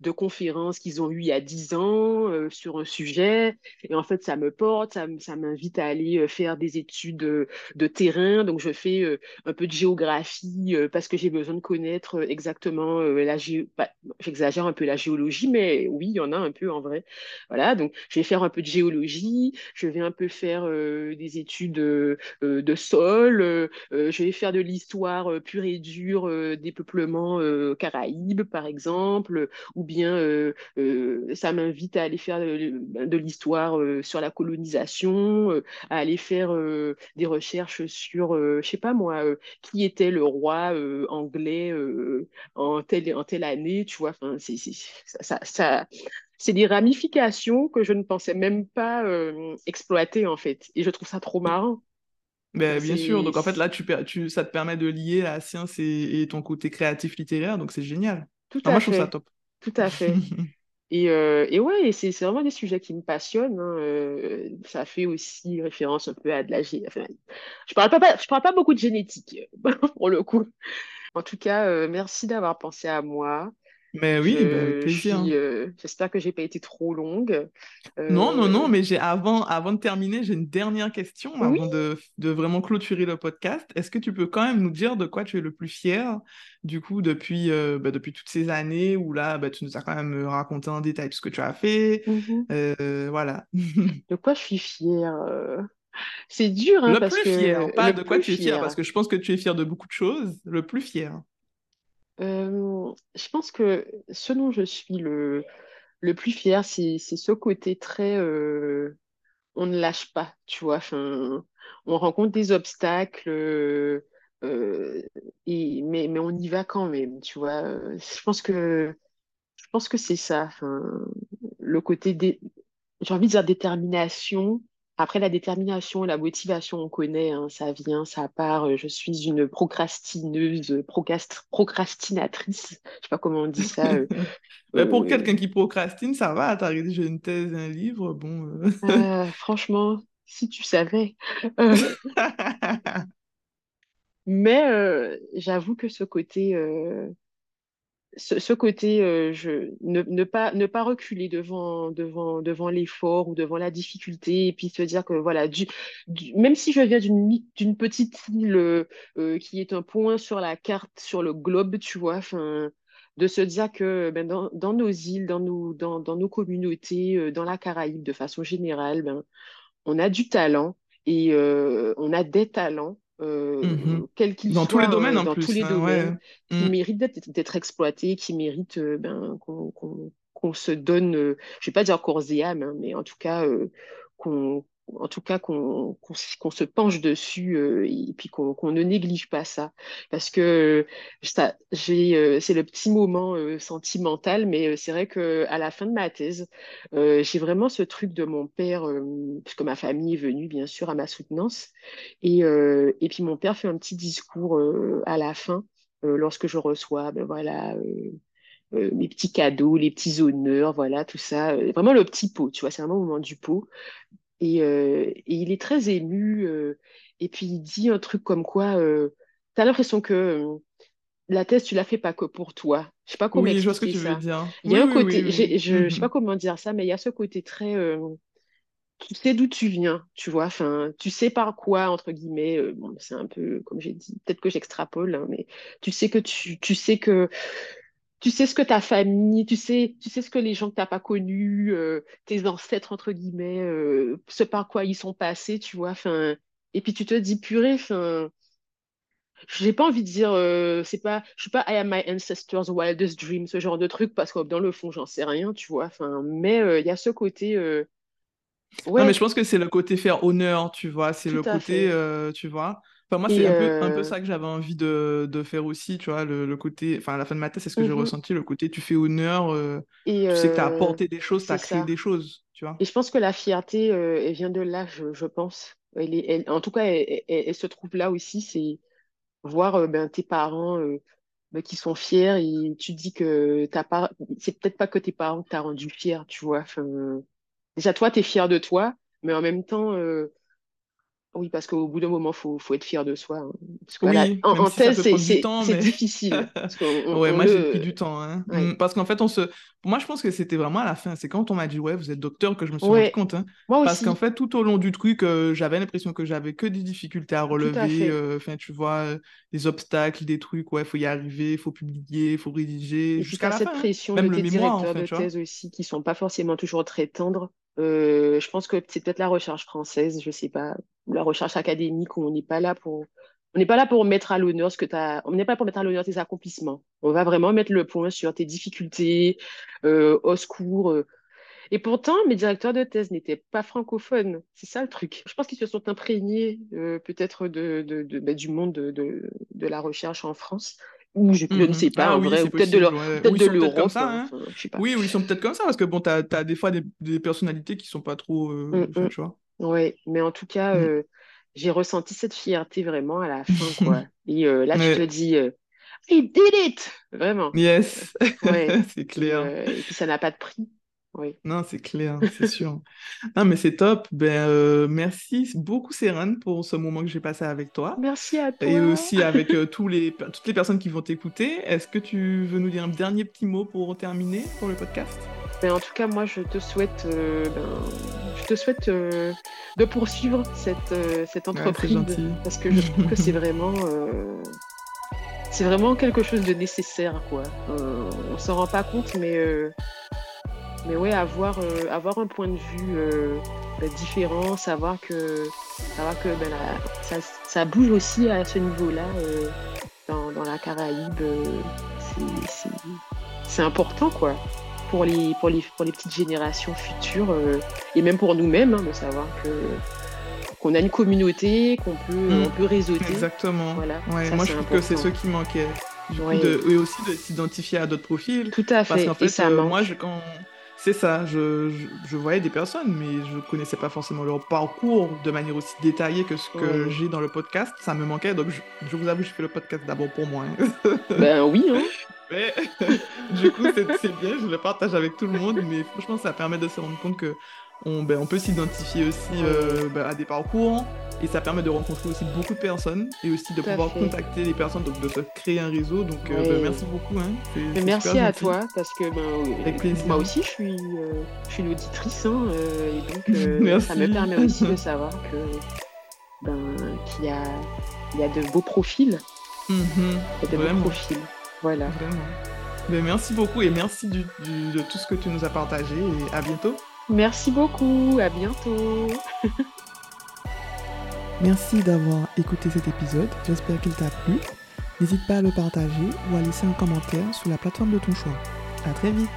de conférences qu'ils ont eues il y a 10 ans sur un sujet. Et en fait, ça me porte, ça, m'invite à aller faire des études de, terrain. Donc, je fais un peu de géographie parce que j'ai besoin de connaître exactement la géo... J'exagère un peu la géologie, mais oui, il y en a un peu en vrai. Voilà, donc je vais faire un peu de géologie, je vais un peu faire des études de sol, je vais faire de l'histoire euh, pure et dure euh, des peuplements euh, caraïbes, par exemple, ou bien ça m'invite à aller faire de, l'histoire sur la colonisation, à aller faire des recherches sur, je sais pas moi, qui était le roi anglais en telle, en telle année, tu vois, enfin, c'est, ça, c'est des ramifications que je ne pensais même pas exploiter en fait. Et je trouve ça trop marrant. Ben, bien sûr, donc en fait là, tu, tu, ça te permet de lier la science et, ton côté créatif littéraire, donc c'est génial. Tout à moi, fait. je trouve ça top. Tout à fait. et, euh, et, ouais, c'est vraiment des sujets qui me passionnent. Hein. Euh, ça fait aussi référence un peu à de la enfin, je parle pas, je parle pas beaucoup de génétique pour le coup. En tout cas, euh, merci d'avoir pensé à moi. Mais oui, bah, avec plaisir. J'espère que j'ai pas été trop longue. Non, non, non, mais j'ai avant, avant de terminer, j'ai une dernière question avant de, de, vraiment clôturer le podcast. Est-ce que tu peux quand même nous dire de quoi tu es le plus fier, du coup, depuis, bah, depuis toutes ces années où là, bah, tu nous as quand même raconté en détail tout ce que tu as fait. Mmh voilà. de quoi je suis fière c'est dur, hein, le parce plus que... fier, pas de quoi tu es fier, parce que je pense que tu es fier de beaucoup de choses. Le plus fier. Euh, je pense que ce dont je suis le, le plus fier, c'est ce côté très... Euh, on ne lâche pas, tu vois. On rencontre des obstacles, euh, mais, mais on y va quand même, tu vois. Je pense que, je pense que c'est ça. Le côté... J'ai envie de dire détermination, après, la détermination et la motivation, on connaît, hein, ça vient, ça part. Euh, je suis une procrastineuse, procrastinatrice. Je sais pas comment on dit ça. Euh, Mais pour euh, quelqu'un qui procrastine, ça va. T'as rédigé une thèse, un livre, bon. franchement, si tu savais. Mais j'avoue que ce côté ce, côté, euh, ne, pas, reculer devant, l'effort ou devant la difficulté, et puis se dire que, voilà, même si je viens d'une petite île euh, euh, qui est un point sur la carte, sur le globe, tu vois, de se dire que ben, dans, nos îles, dans nos, dans, dans nos communautés, dans la Caraïbe de façon générale, ben, on a du talent et on a des talents euh, mhm. quel qu'il dans soit, tous les domaines en dans plus, tous les hein, domaines, qui mm. méritent d'être exploités, qui méritent euh, ben, qu'on se donne, euh, je vais pas dire corps et âme, hein, mais en tout cas qu'on en tout cas qu'on se penche dessus euh, et puis qu'on ne néglige pas ça parce que j'ai c'est le petit moment sentimental mais c'est vrai que à la fin de ma thèse j'ai vraiment ce truc de mon père puisque ma famille est venue bien sûr à ma soutenance et et puis mon père fait un petit discours à la fin lorsque je reçois ben voilà mes petits cadeaux, les petits honneurs, voilà, tout ça. vraiment le petit pot, tu vois, c'est vraiment au moment du pot. Euh, et, il est très ému. Euh, et puis il dit un truc comme quoi, euh, tu as l'impression que la thèse, tu la fais pas que pour toi. Je sais pas comment oui, je vois ce que tu ça. veux dire. Il y a un côté, je ne sais pas comment dire ça, mais il y a ce côté très, tu sais d'où tu viens, tu vois. Enfin, tu sais par quoi entre guillemets. bon, c'est un peu comme j'ai dit, peut-être que j'extrapole, hein, mais tu sais que tu, tu sais que tu sais ce que ta famille, tu sais, tu sais ce que les gens que tu n'as pas connus, euh, tes ancêtres, entre guillemets, euh, ce par quoi ils sont passés, tu vois. Fin, et puis tu te dis, purée, fin, j'ai pas envie de dire, euh, c'est pas, je suis pas I am my ancestors' wildest dream, ce genre de truc, parce que dans le fond, j'en sais rien, tu vois. Fin, mais il y a ce côté. Ouais. Non, mais je pense que c'est le côté faire honneur, tu vois. C'est le côté, tu vois moi, c'est un, peu, un peu euh, ça que j'avais envie de, de, faire aussi, tu vois, le, le côté, enfin, à la fin de ma thèse, c'est ce que j'ai mhm. ressenti, le côté, tu fais honneur, euh, tu sais que tu as euh, apporté des choses, tu as créé des choses, tu vois. Et je pense que la fierté, elle vient de là, je, je pense. Elle est, en tout cas, elle, se trouve là aussi, c'est voir ben, tes parents ben, qui sont fiers et tu te dis que t'as pas, c'est peut-être pas que tes parents t'as rendu fier, tu vois. Enfin, déjà, toi, tu es fier de toi, mais en même temps, oui, parce qu'au bout d'un moment, il faut, faut, être fier de soi. Hein. Parce que oui, en, si thèse, c'est difficile. ouais, moi, j'ai pris du temps. Hein. Mm, parce qu'en fait, on se... moi, je pense que c'était vraiment à la fin. C'est quand on m'a dit, ouais, vous êtes docteur, que je me suis rendu compte. Hein. Moi parce qu'en fait, tout au long du truc, euh, j'avais l'impression que j'avais que des difficultés à relever. Euh, enfin, tu vois, euh, des obstacles, des trucs. Ouais, il faut y arriver, il faut publier, il faut rédiger. Jusqu'à la cette fin. pression Même de le mémoire, en fait, de thèse aussi, qui sont pas forcément toujours très tendres. Euh, je pense que c'est peut-être la recherche française, je sais pas, la recherche académique où on n'est pas là pour, on n'est pas là pour mettre à l'honneur ce que tu as, on n'est pas pour mettre à l'honneur tes accomplissements. On va vraiment mettre le point sur tes difficultés, euh, au secours. Euh. Et pourtant, mes directeurs de thèse n'étaient pas francophones. C'est ça le truc. Je pense qu'ils se sont imprégnés peut-être de, de, de bah, du monde de, de, la recherche en France ou je, ne mhm. sais pas, ah en vrai, ou peut-être de l'Europe. Hein. Oui, ou ils sont peut-être comme ça, parce que bon, tu as, des fois des, des, personnalités qui sont pas trop. Euh, mm, mm. tu vois. Oui, mais en tout cas, mm. euh, j'ai ressenti cette fierté vraiment à la fin, quoi. Et euh, là, tu te dis, he did it! Vraiment. Yes, c'est clair. et puis, ça n'a pas de prix. Oui. Non, c'est clair, c'est sûr. Non, mais c'est top. Ben, euh, merci beaucoup, Sérène, pour ce moment que j'ai passé avec toi. Merci à toi. Et aussi avec euh, tous les, toutes les personnes qui vont t'écouter. Est-ce que tu veux nous dire un dernier petit mot pour terminer pour le podcast? Ben, En tout cas, moi, je te souhaite, euh, ben, je te souhaite de poursuivre cette, cette entreprise. parce que je trouve que c'est vraiment c'est vraiment quelque chose de nécessaire, quoi. Euh, on s'en rend pas compte, mais, euh, mais ouais, avoir, euh, avoir un point de vue bah, différent, savoir que, savoir que ben, ça, ça, bouge aussi à ce niveau-là dans, dans, la Caraïbe, c'est important, quoi. Pour les, pour, les, pour les petites générations futures et même pour nous-mêmes, hein, de savoir que qu'on a une communauté, qu'on peut, mm. on peut réseauter. Exactement. Voilà. moi, je trouve que c'est ce qui manquait. et aussi de s'identifier à d'autres profils. Tout à fait. Parce qu'en fait, ça euh, moi, je, quand... c'est ça, je, je, voyais des personnes, mais je connaissais pas forcément leur parcours de manière aussi détaillée que ce que j'ai dans le podcast. Ça me manquait, donc je, vous avoue, je fais le podcast d'abord pour moi. Hein. ben oui, hein. Mais du coup, c'est bien, je le partage avec tout le monde, mais franchement, ça permet de se rendre compte que ben, on, peut s'identifier aussi euh, ben, à des parcours et ça permet de rencontrer aussi beaucoup de personnes et aussi de pouvoir contacter les personnes, donc de se créer un réseau. Donc euh, ben, merci beaucoup. Hein. merci à toi parce que moi aussi je suis, euh, je suis une auditrice hein, et donc ça me permet aussi de savoir que ben, qu'il y a, il y a de beaux profils. Y a de beaux profils. Voilà. Vraiment. merci beaucoup et merci de tout ce que tu nous as partagé et à bientôt. Merci beaucoup, à bientôt. Merci d'avoir écouté cet épisode, j'espère qu'il t'a plu. N'hésite pas à le partager ou à laisser un commentaire sous la plateforme de ton choix. À très vite